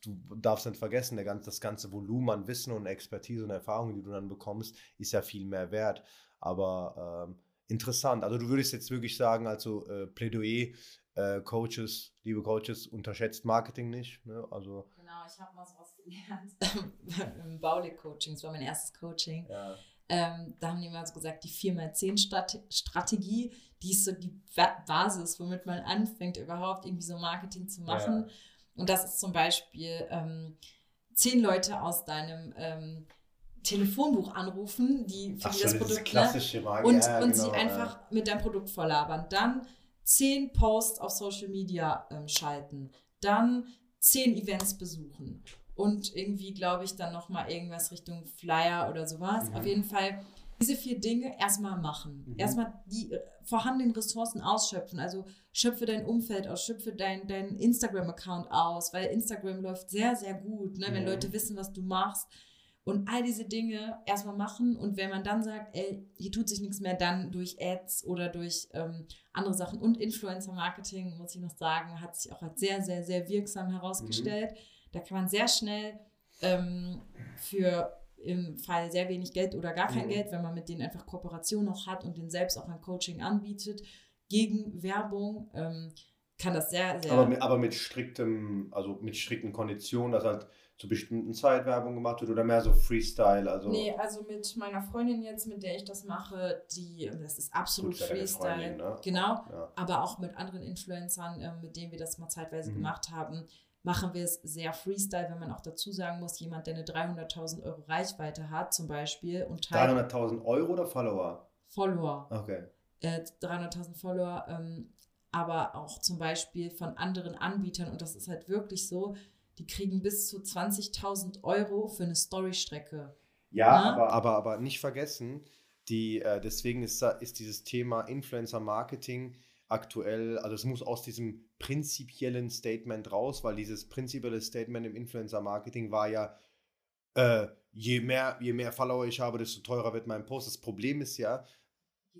du darfst nicht vergessen, der ganze, das ganze Volumen an Wissen und Expertise und Erfahrung, die du dann bekommst, ist ja viel mehr wert. Aber ähm, interessant. Also du würdest jetzt wirklich sagen, also äh, Plädoyer, äh, Coaches, liebe Coaches, unterschätzt Marketing nicht. Ne? Also, genau, ich habe mal sowas gelernt im Baulig-Coaching, das war mein erstes Coaching. Ja. Ähm, da haben die mal so gesagt, die 4x10-Strategie, die ist so die Basis, womit man anfängt, überhaupt irgendwie so Marketing zu machen. Ja. Und das ist zum Beispiel ähm, zehn Leute aus deinem ähm, Telefonbuch anrufen, die für Ach, die das Produkt klassische ne? und, ja, und genau, sie einfach ja. mit deinem Produkt volllabern. Dann zehn Posts auf Social Media ähm, schalten. Dann zehn Events besuchen. Und irgendwie, glaube ich, dann nochmal irgendwas Richtung Flyer oder sowas. Mhm. Auf jeden Fall diese vier Dinge erstmal machen. Mhm. Erstmal die äh, vorhandenen Ressourcen ausschöpfen. Also schöpfe dein Umfeld aus, schöpfe dein, dein Instagram-Account aus, weil Instagram läuft sehr, sehr gut, ne? wenn mhm. Leute wissen, was du machst. Und all diese Dinge erstmal machen und wenn man dann sagt, ey, hier tut sich nichts mehr, dann durch Ads oder durch ähm, andere Sachen und Influencer-Marketing, muss ich noch sagen, hat sich auch als sehr, sehr, sehr wirksam herausgestellt. Mhm. Da kann man sehr schnell ähm, für im Fall sehr wenig Geld oder gar kein Mhm. Geld, wenn man mit denen einfach Kooperation noch hat und den selbst auch ein Coaching anbietet, gegen Werbung, ähm, kann das sehr, sehr. Aber mit, aber mit striktem, also mit strikten Konditionen, dass halt zu bestimmten Zeit Werbung gemacht wird oder mehr so Freestyle, also Nee, also mit meiner Freundin jetzt, mit der ich das mache, die, das ist absolut Gut, Freestyle. Freundin, ne? Genau, ja. aber auch mit anderen Influencern, ähm, mit denen wir das mal zeitweise Mhm. gemacht haben, machen wir es sehr Freestyle, wenn man auch dazu sagen muss, jemand, der eine 300.000 Euro Reichweite hat zum Beispiel und teilt 300.000 Euro oder Follower? Follower, Okay. äh, 300.000 Follower, ähm, aber auch zum Beispiel von anderen Anbietern und das ist halt wirklich so, die kriegen bis zu 20.000 Euro für eine Storystrecke. Ja, Ne? aber, aber, aber nicht vergessen, die, äh, deswegen ist, ist dieses Thema Influencer-Marketing aktuell, also es muss aus diesem prinzipiellen Statement raus, weil dieses prinzipielle Statement im Influencer-Marketing war ja, äh, je, mehr, je mehr Follower ich habe, desto teurer wird mein Post. Das Problem ist ja,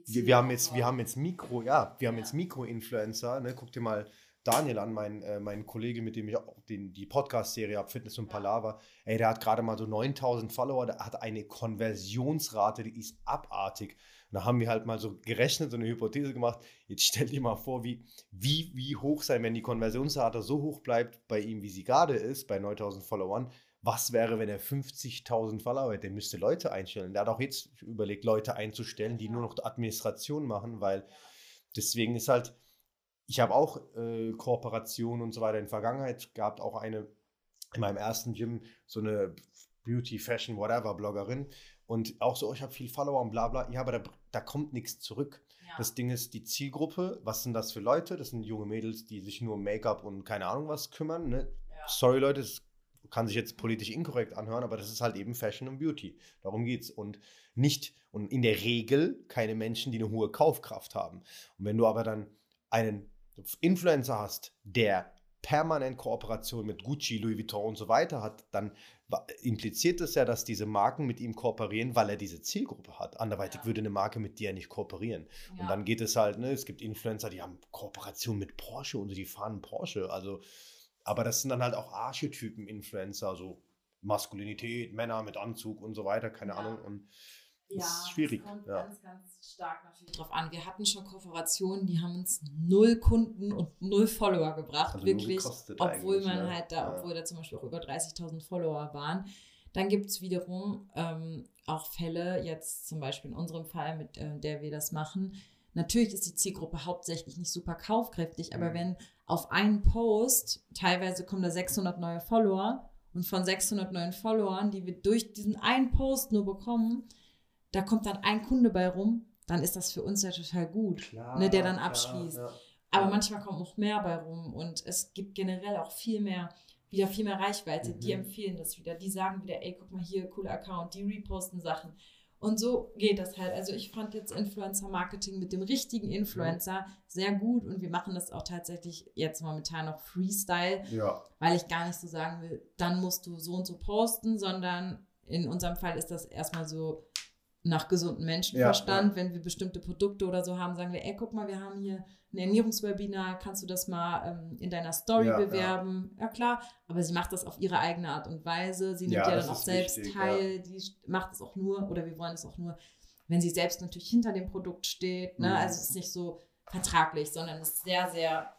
wir, wir, haben jetzt, wir haben jetzt Mikro, ja, wir haben Ja. jetzt Mikro-Influencer, ne? Guck dir mal Daniel an, mein, äh, mein Kollege, mit dem ich auch den, die Podcast-Serie habe, Fitness und. Palaver. Ey, der hat gerade mal so 9000 Follower, der hat eine Konversionsrate, die ist abartig. Und da haben wir halt mal so gerechnet, so eine Hypothese gemacht. Jetzt stell dir mal vor, wie, wie, wie hoch sein, wenn die Konversionsrate so hoch bleibt bei ihm, wie sie gerade ist, bei 9000 Followern. Was wäre, wenn er 50.000 Follower hätte? Der müsste Leute einstellen. Der hat auch jetzt überlegt, Leute einzustellen, die nur noch Administration machen, weil deswegen ist halt, ich habe auch äh, Kooperationen und so weiter in der Vergangenheit gehabt, auch eine in meinem ersten Gym, so eine Beauty, Fashion, whatever Bloggerin und auch so, oh, ich habe viel Follower und bla bla. Ja, aber da, da kommt nichts zurück. Ja. Das Ding ist, die Zielgruppe, was sind das für Leute? Das sind junge Mädels, die sich nur um Make-up und keine Ahnung was kümmern. Ne? Ja. Sorry Leute, das kann sich jetzt politisch inkorrekt anhören, aber das ist halt eben Fashion und Beauty. Darum geht's. Und nicht, und in der Regel keine Menschen, die eine hohe Kaufkraft haben. Und wenn du aber dann einen Influencer hast, der permanent Kooperation mit Gucci, Louis Vuitton und so weiter hat, dann impliziert das ja, dass diese Marken mit ihm kooperieren, weil er diese Zielgruppe hat. Anderweitig Ja. würde eine Marke mit dir nicht kooperieren. Ja. Und dann geht es halt, ne, es gibt Influencer, die haben Kooperation mit Porsche und die fahren Porsche. Also, aber das sind dann halt auch Archetypen Influencer, so Maskulinität, Männer mit Anzug und so weiter, keine. Ahnung. Und Ja, das ist schwierig. Es kommt Ja. ganz, ganz stark natürlich drauf an. Wir hatten schon Kooperationen, die haben uns null Kunden und null Follower gebracht. Also wirklich. Obwohl man ne? halt da, Ja. obwohl da zum Beispiel auch über 30.000 Follower waren. Dann gibt es wiederum ähm, auch Fälle, jetzt zum Beispiel in unserem Fall, mit äh, der wir das machen. Natürlich ist die Zielgruppe hauptsächlich nicht super kaufkräftig, aber Mhm. wenn auf einen Post, teilweise kommen da 600 neue Follower und von 600 neuen Followern, die wir durch diesen einen Post nur bekommen, da kommt dann ein Kunde bei rum, dann ist das für uns ja total gut, Klar, ne, der dann klar, abschließt. ja. Aber manchmal kommt noch mehr bei rum und es gibt generell auch viel mehr, wieder viel mehr Reichweite. Die Mhm. empfehlen das wieder. Die sagen wieder, ey, guck mal hier, cooler Account, die reposten Sachen. Und so geht das halt. Also ich fand jetzt Influencer-Marketing mit dem richtigen Influencer sehr gut und wir machen das auch tatsächlich jetzt momentan noch Freestyle, Ja, weil ich gar nicht so sagen will, dann musst du so und so posten, sondern in unserem Fall ist das erstmal so nach gesundem Menschenverstand. Wenn wir bestimmte Produkte oder so haben, sagen wir, ey, guck mal, wir haben hier ein Ernährungswebinar, kannst du das mal ähm, in deiner Story Ja, ja. bewerben? Ja. klar, aber sie macht das auf ihre eigene Art und Weise. Sie nimmt Ja, ja, dann auch selbst wichtig, teil. Die macht es auch nur, oder wir wollen es auch nur, wenn sie selbst natürlich hinter dem Produkt steht. Ne? Mhm. Also es ist nicht so vertraglich, sondern es ist sehr, sehr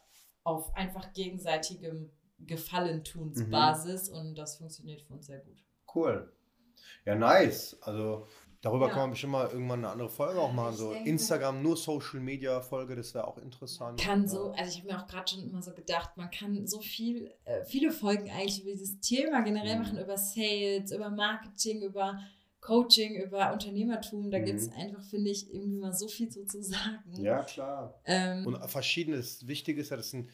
auf einfach gegenseitigem Gefallentunsbasis und das funktioniert für uns sehr gut. cool. Ja, nice. Also darüber Ja. kann man bestimmt mal irgendwann eine andere Folge auch machen. Ich So denke- Instagram, nur Social Media Folge, das wäre auch interessant. kann so, also ich habe mir auch gerade schon immer so gedacht, man kann so viel, äh, viele Folgen eigentlich über dieses Thema generell Mhm. machen, über Sales, über Marketing, über Coaching, über Unternehmertum. Da Mhm. gibt es einfach, finde ich, irgendwie mal so viel so zu sagen. Ja, klar. Ähm, Und verschiedenes. Wichtig ist ja, das sind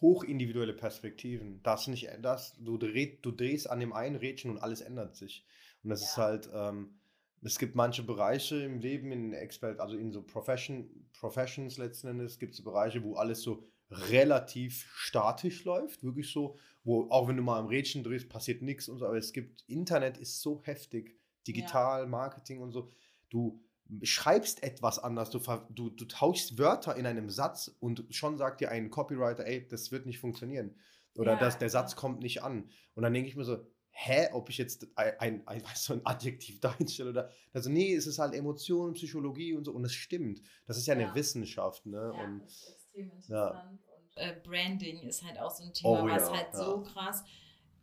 hochindividuelle Perspektiven. Das nicht, das, du, dreh, du drehst an dem einen Rädchen und alles ändert sich. Und das Ja. ist halt, ähm, es gibt manche Bereiche im Leben, in Expert, also in so Profession, Professions letzten Endes, gibt es Bereiche, wo alles so relativ statisch läuft, wirklich so, wo auch wenn du mal am Rädchen drehst, passiert nichts und so, aber es gibt, Internet ist so heftig, digital, Marketing und so, du schreibst etwas anders, du, du, du tauschst Wörter in einem Satz und schon sagt dir ein Copywriter, ey, das wird nicht funktionieren. Oder Ja, das, der Satz ja. kommt nicht an. Und dann denke ich mir so, hä, ob ich jetzt ein, ein, ein, weißt du, ein Adjektiv da einstelle oder. Also, nee, es ist halt Emotion, Psychologie und so. Und es stimmt. Das ist ja eine Ja. Wissenschaft, ne? Ja, und das ist extrem Ja. interessant. Und äh, Branding ist halt auch so ein Thema, Oh was ja, halt ja. so krass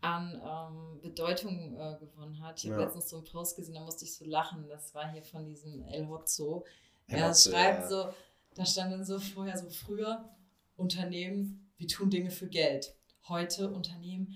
an ähm, Bedeutung äh, gewonnen hat. Ich habe Ja. letztens so einen Post gesehen, da musste ich so lachen. Das war hier von diesem El Hotzo. Er schreibt ja. so, da stand dann so vorher so früher Unternehmen, wir tun Dinge für Geld. Heute Unternehmen.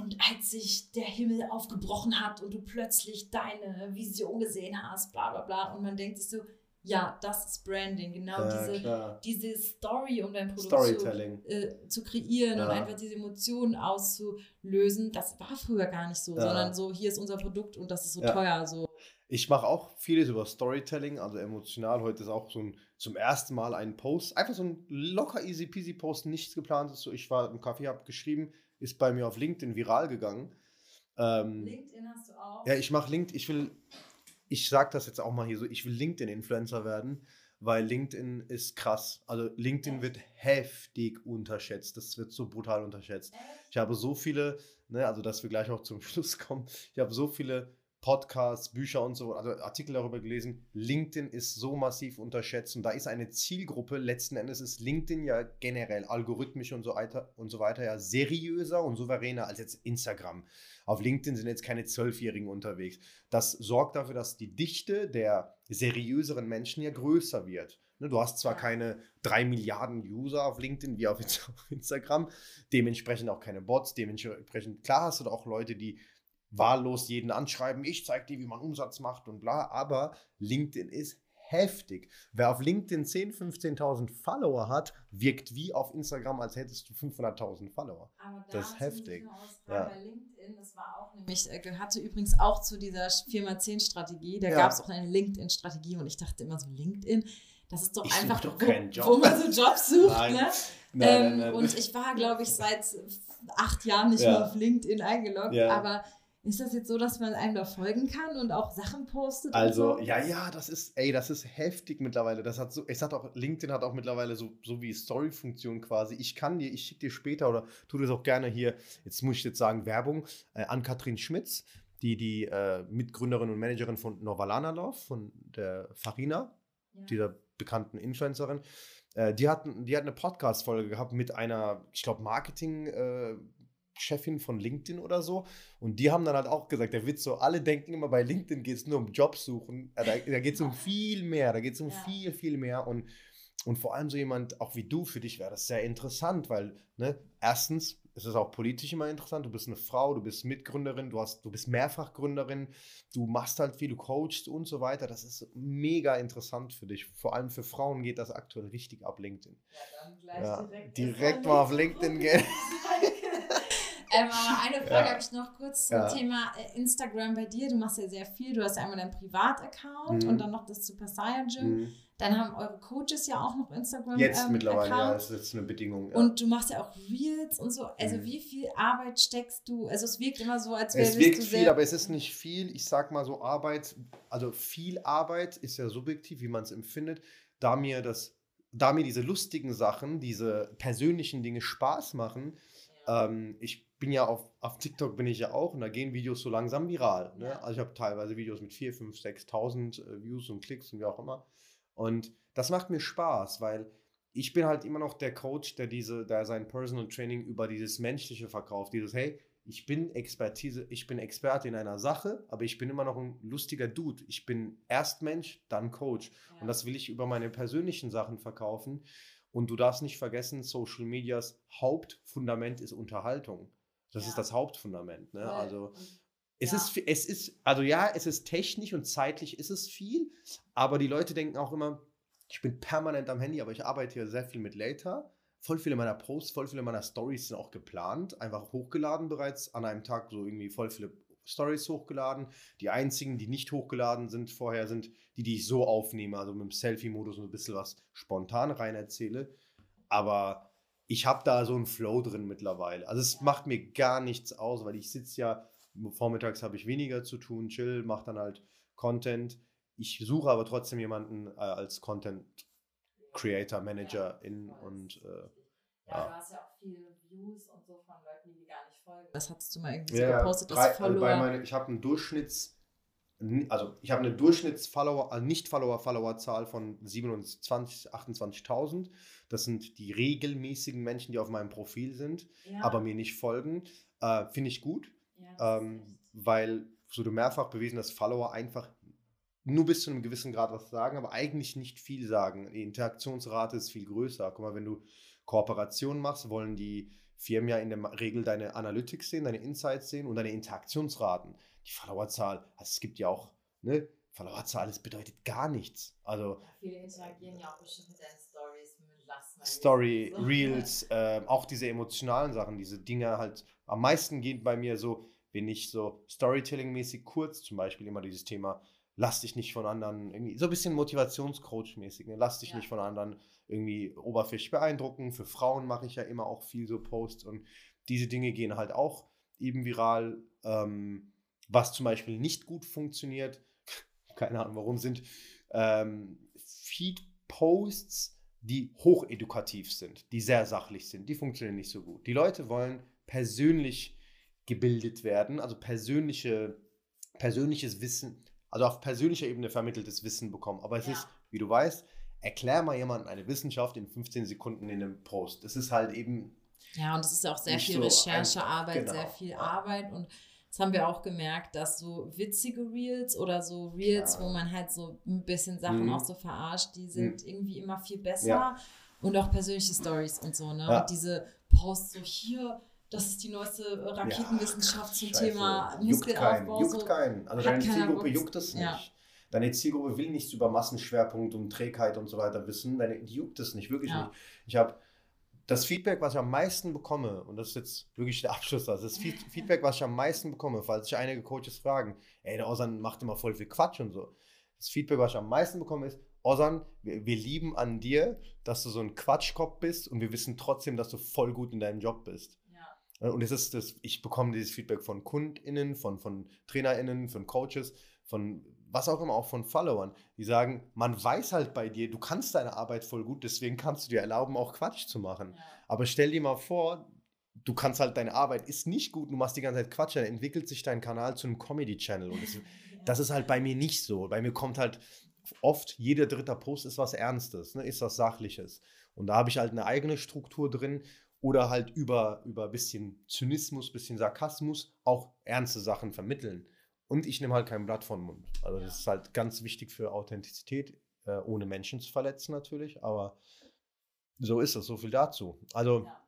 Und als sich der Himmel aufgebrochen hat und du plötzlich deine Vision gesehen hast, bla bla bla, und man denkt sich so, ja, das ist Branding, genau ja, diese, klar. diese Story um dein Produkt Storytelling. zu, äh, zu kreieren und Ja. einfach diese Emotionen auszulösen, das war früher gar nicht so, Ja. sondern so, hier ist unser Produkt und das ist so teuer. So. Ich mache auch vieles über Storytelling, also emotional. Heute ist auch so ein zum ersten Mal ein Post, einfach so ein locker easy peasy Post, nichts geplant ist. So, ich war im Café, habe geschrieben, ist bei mir auf LinkedIn viral gegangen. Ähm, LinkedIn hast du auch. ja, ich mache LinkedIn, ich will, ich sage das jetzt auch mal hier so, ich will LinkedIn-Influencer werden, weil LinkedIn ist krass. Also LinkedIn Echt? wird heftig unterschätzt. Das wird so brutal unterschätzt. Ich habe so viele, ne, also dass wir gleich auch zum Schluss kommen, ich habe so viele Podcasts, Bücher und so, also Artikel darüber gelesen. LinkedIn ist so massiv unterschätzt und da ist eine Zielgruppe. Letzten Endes ist LinkedIn ja generell algorithmisch und so weiter und so weiter ja seriöser und souveräner als jetzt Instagram. Auf LinkedIn sind jetzt keine Zwölfjährigen unterwegs. Das sorgt dafür, dass die Dichte der seriöseren Menschen ja größer wird. Ne, Du hast zwar keine drei Milliarden User auf LinkedIn wie auf Inst- auf Instagram, dementsprechend auch keine Bots, dementsprechend, klar hast du da auch Leute, die wahllos jeden anschreiben, ich zeig dir, wie man Umsatz macht und bla, aber LinkedIn ist heftig. Wer auf LinkedIn 10.000, 15.000 Follower hat, wirkt wie auf Instagram, als hättest du 500.000 Follower. Aber Das ist heftig. Ja. Bei LinkedIn, das war auch nämlich, äh, gehörte übrigens auch zu dieser Firma 10 Strategie. Da Ja. gab es auch eine LinkedIn-Strategie und ich dachte immer so, LinkedIn, das ist doch Ich einfach, doch wo, wo man so Jobs sucht. Nein. Ne? ähm, Und ich war, glaube ich, seit acht Jahren nicht Ja. mehr auf LinkedIn eingeloggt. Aber ist das jetzt so, dass man einem da folgen kann und auch Sachen postet? Also, so? ja, ja, das ist, ey, das ist heftig mittlerweile. Das hat so, es hat auch, LinkedIn hat auch mittlerweile so, so wie Story-Funktion quasi. Ich kann dir, ich schicke dir später oder tu das auch gerne hier, jetzt muss ich jetzt sagen, Werbung, äh, an Katrin Schmitz, die die äh, Mitgründerin und Managerin von Novalana Love, von der Farina, Ja. dieser bekannten Influencerin. Äh, die, hatten, die hat eine Podcast-Folge gehabt mit einer, ich glaube, Marketing-Chefin von LinkedIn oder so. Und die haben dann halt auch gesagt, der Witz so, alle denken immer, bei LinkedIn geht es nur um Jobs suchen. Äh, da da geht es um viel mehr, da geht es um Ja. viel, viel mehr. Und, und vor allem so jemand, auch wie du, für dich wäre das sehr interessant, weil, ne, erstens, es ist auch politisch immer interessant, du bist eine Frau, du bist Mitgründerin, du, hast, du bist Mehrfachgründerin, du machst halt viel, du coachst und so weiter. Das ist mega interessant für dich. Vor allem für Frauen geht das aktuell richtig ab LinkedIn. Ja, dann gleich Ja, direkt, direkt mal auf LinkedIn gehen. ähm, aber eine Frage Ja. habe ich noch kurz zum Ja. Thema äh, Instagram bei dir. Du machst ja sehr viel. Du hast ja einmal deinen Privataccount Mhm. und dann noch das Super Saiyan Gym. Mhm. Dann haben eure Coaches ja auch noch Instagram. Jetzt ähm, mittlerweile, ja, Account. das ist jetzt eine Bedingung. Ja. Und du machst ja auch Reels und so. Also Mhm. wie viel Arbeit steckst du? Also es wirkt immer so, als wäre Es wirkt viel, aber es ist nicht viel. Ich sag mal so, Arbeit, also viel Arbeit ist ja subjektiv, wie man es empfindet. Da mir das, da mir diese lustigen Sachen, diese persönlichen Dinge Spaß machen, ähm, ich bin ja auf, auf TikTok bin ich ja auch und da gehen Videos so langsam viral. Ne? Also ich habe teilweise Videos mit 4, 5, 6.000 äh, Views und Klicks und wie auch immer. Und das macht mir Spaß, weil ich bin halt immer noch der Coach, der diese, der sein Personal Training über dieses Menschliche verkauft. Dieses, hey, ich bin Expertise, ich bin Experte in einer Sache, aber ich bin immer noch ein lustiger Dude. Ich bin erst Mensch, dann Coach. Ja. Und das will ich über meine persönlichen Sachen verkaufen. Und du darfst nicht vergessen, Social Medias Hauptfundament ist Unterhaltung. Das Ja. ist das Hauptfundament. Ne? Also es, Ja. ist, es ist, also ja, es ist technisch und zeitlich ist es viel, aber die Leute denken auch immer, ich bin permanent am Handy, aber ich arbeite hier sehr viel mit Later. Voll viele meiner Posts, voll viele meiner Stories sind auch geplant, einfach hochgeladen bereits an einem Tag, so irgendwie voll viele Stories hochgeladen. Die einzigen, die nicht hochgeladen sind vorher, sind die, die ich so aufnehme, also mit dem Selfie-Modus und ein bisschen was spontan rein erzähle. Aber ich habe da so einen Flow drin mittlerweile. Also es macht mir gar nichts aus, weil ich sitze ja, vormittags habe ich weniger zu tun, chill, mache dann halt Content. Ich suche aber trotzdem jemanden äh, als Content Creator, Manager in voll, und das äh, ja, ja. du hast ja auch viele Views und so von Leuten, die dir gar nicht Das hattest du mal irgendwie so gepostet, dass Follower. Also meine, ich habe einen Durchschnitts, also ich habe eine Durchschnitts-Follower, also Nicht-Follower-Follower-Zahl von 27, 28.000. Das sind die regelmäßigen Menschen, die auf meinem Profil sind, ja. aber mir nicht folgen. Äh, Finde ich gut, ja, ähm, weil so du mehrfach bewiesen, dass Follower einfach nur bis zu einem gewissen Grad was sagen, aber eigentlich nicht viel sagen. Die Interaktionsrate ist viel größer. Guck mal, wenn du Kooperationen machst, wollen die Firmen ja in der Regel deine Analytics sehen, deine Insights sehen und deine Interaktionsraten. Die Followerzahl, also es gibt ja auch, ne, Followerzahl, das bedeutet gar nichts. Also, Viele interagieren ja auch bestimmt mit deinen Stories, Story, Reels, äh, auch diese emotionalen Sachen, diese Dinge halt. Am meisten gehen bei mir so, wenn ich so Storytelling-mäßig kurz, zum Beispiel immer dieses Thema, lass dich nicht von anderen, irgendwie so ein bisschen Motivationscoach-mäßig, ne? lass dich ja. nicht von anderen irgendwie oberflächlich beeindrucken. Für Frauen mache ich ja immer auch viel so Posts und diese Dinge gehen halt auch eben viral. Ähm, was zum Beispiel nicht gut funktioniert, keine Ahnung warum, sind ähm, Feed-Posts, die hochedukativ sind, die sehr sachlich sind. Die funktionieren nicht so gut. Die Leute wollen persönlich gebildet werden, also persönliche, persönliches Wissen, also auf persönlicher Ebene vermitteltes Wissen bekommen. Aber es ja. ist, wie du weißt, erklär mal jemandem eine Wissenschaft in 15 Sekunden in einem Post. Das ist halt eben. Ja, und es ist auch sehr viel so Recherchearbeit, genau. sehr viel Arbeit und das haben wir auch gemerkt, dass so witzige Reels oder so Reels, ja. wo man halt so ein bisschen Sachen mhm. auch so verarscht, die sind mhm. irgendwie immer viel besser. Ja. Und auch persönliche Stories und so, ne? Ja. Und diese Posts so hier, das ist die neueste Raketenwissenschaft zum Scheiße. Thema Muskelaufbau. Juckt keinen, juckt keinen. Also deine Zielgruppe juckt es nicht. Deine Zielgruppe will nichts über Massenschwerpunkt und Trägheit und so weiter wissen. Deine, die juckt es nicht, wirklich nicht. Ich habe das Feedback, was ich am meisten bekomme, und das ist jetzt wirklich der Abschluss, also das Feedback, was ich am meisten bekomme, falls sich einige Coaches fragen, ey, der Osan macht immer voll viel Quatsch und so. Das Feedback, was ich am meisten bekomme, ist, Osan, wir, wir, lieben an dir, dass du so ein Quatschkopf bist und wir wissen trotzdem, dass du voll gut in deinem Job bist. Ja. Und es ist das, ich bekomme dieses Feedback von KundInnen, von, von TrainerInnen, von Coaches, von was auch immer, auch von Followern, die sagen, man weiß halt bei dir, du kannst deine Arbeit voll gut, deswegen kannst du dir erlauben, auch Quatsch zu machen. Ja. Aber stell dir mal vor, du kannst halt, deine Arbeit ist nicht gut, du machst die ganze Zeit Quatsch, dann entwickelt sich dein Kanal zu einem Comedy-Channel. Und das, ja. das, ist halt bei mir nicht so. Bei mir kommt halt oft, jeder dritte Post ist was Ernstes, ne, ist was Sachliches. Und da habe ich halt eine eigene Struktur drin oder halt über, über bisschen Zynismus, bisschen Sarkasmus auch ernste Sachen vermitteln. Und ich nehme halt kein Blatt von Mund. Also ja. das ist halt ganz wichtig für Authentizität, äh, ohne Menschen zu verletzen natürlich. Aber so ist es, so viel dazu. Also ja.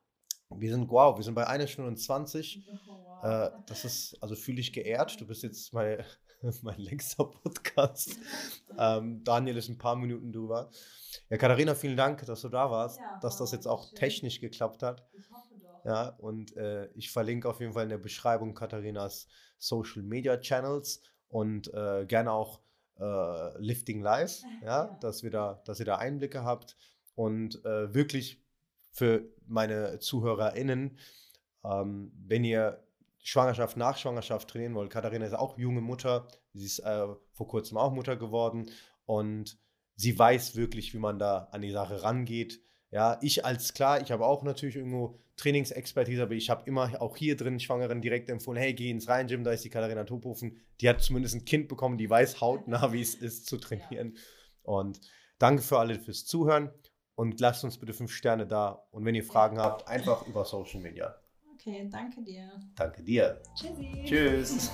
wir sind, wow, wir sind bei 1 Stunde und 20. wow. äh, das ist, also fühle ich geehrt. Du bist jetzt mein, mein längster Podcast. ähm, Daniel ist ein paar Minuten drüber. Ja, Katharina, vielen Dank, dass du da warst, ja, dass das jetzt auch schön. technisch geklappt hat. Ich. Ja, und äh, ich verlinke auf jeden Fall in der Beschreibung Katharinas Social Media Channels und äh, gerne auch äh, Lifting Live, ja, ja, Dass, wir da, dass ihr da Einblicke habt. Und äh, wirklich für meine ZuhörerInnen, ähm, wenn ihr Schwangerschaft nach Schwangerschaft trainieren wollt, Katharina ist auch junge Mutter, sie ist äh, vor kurzem auch Mutter geworden und sie weiß wirklich, wie man da an die Sache rangeht. Ja, ich als klar, ich habe auch natürlich irgendwo Trainingsexpertise, aber ich habe immer auch hier drin Schwangeren direkt empfohlen, hey, geh ins Rhein-Gym, da ist die Katharina Tophofen. Die hat zumindest ein Kind bekommen, die weiß hautnah, wie es ist zu trainieren. Und danke für alle fürs Zuhören und lasst uns bitte fünf Sterne da. Und wenn ihr Fragen habt, einfach über Social Media. Okay, danke dir. Danke dir. Tschüssi. Tschüss.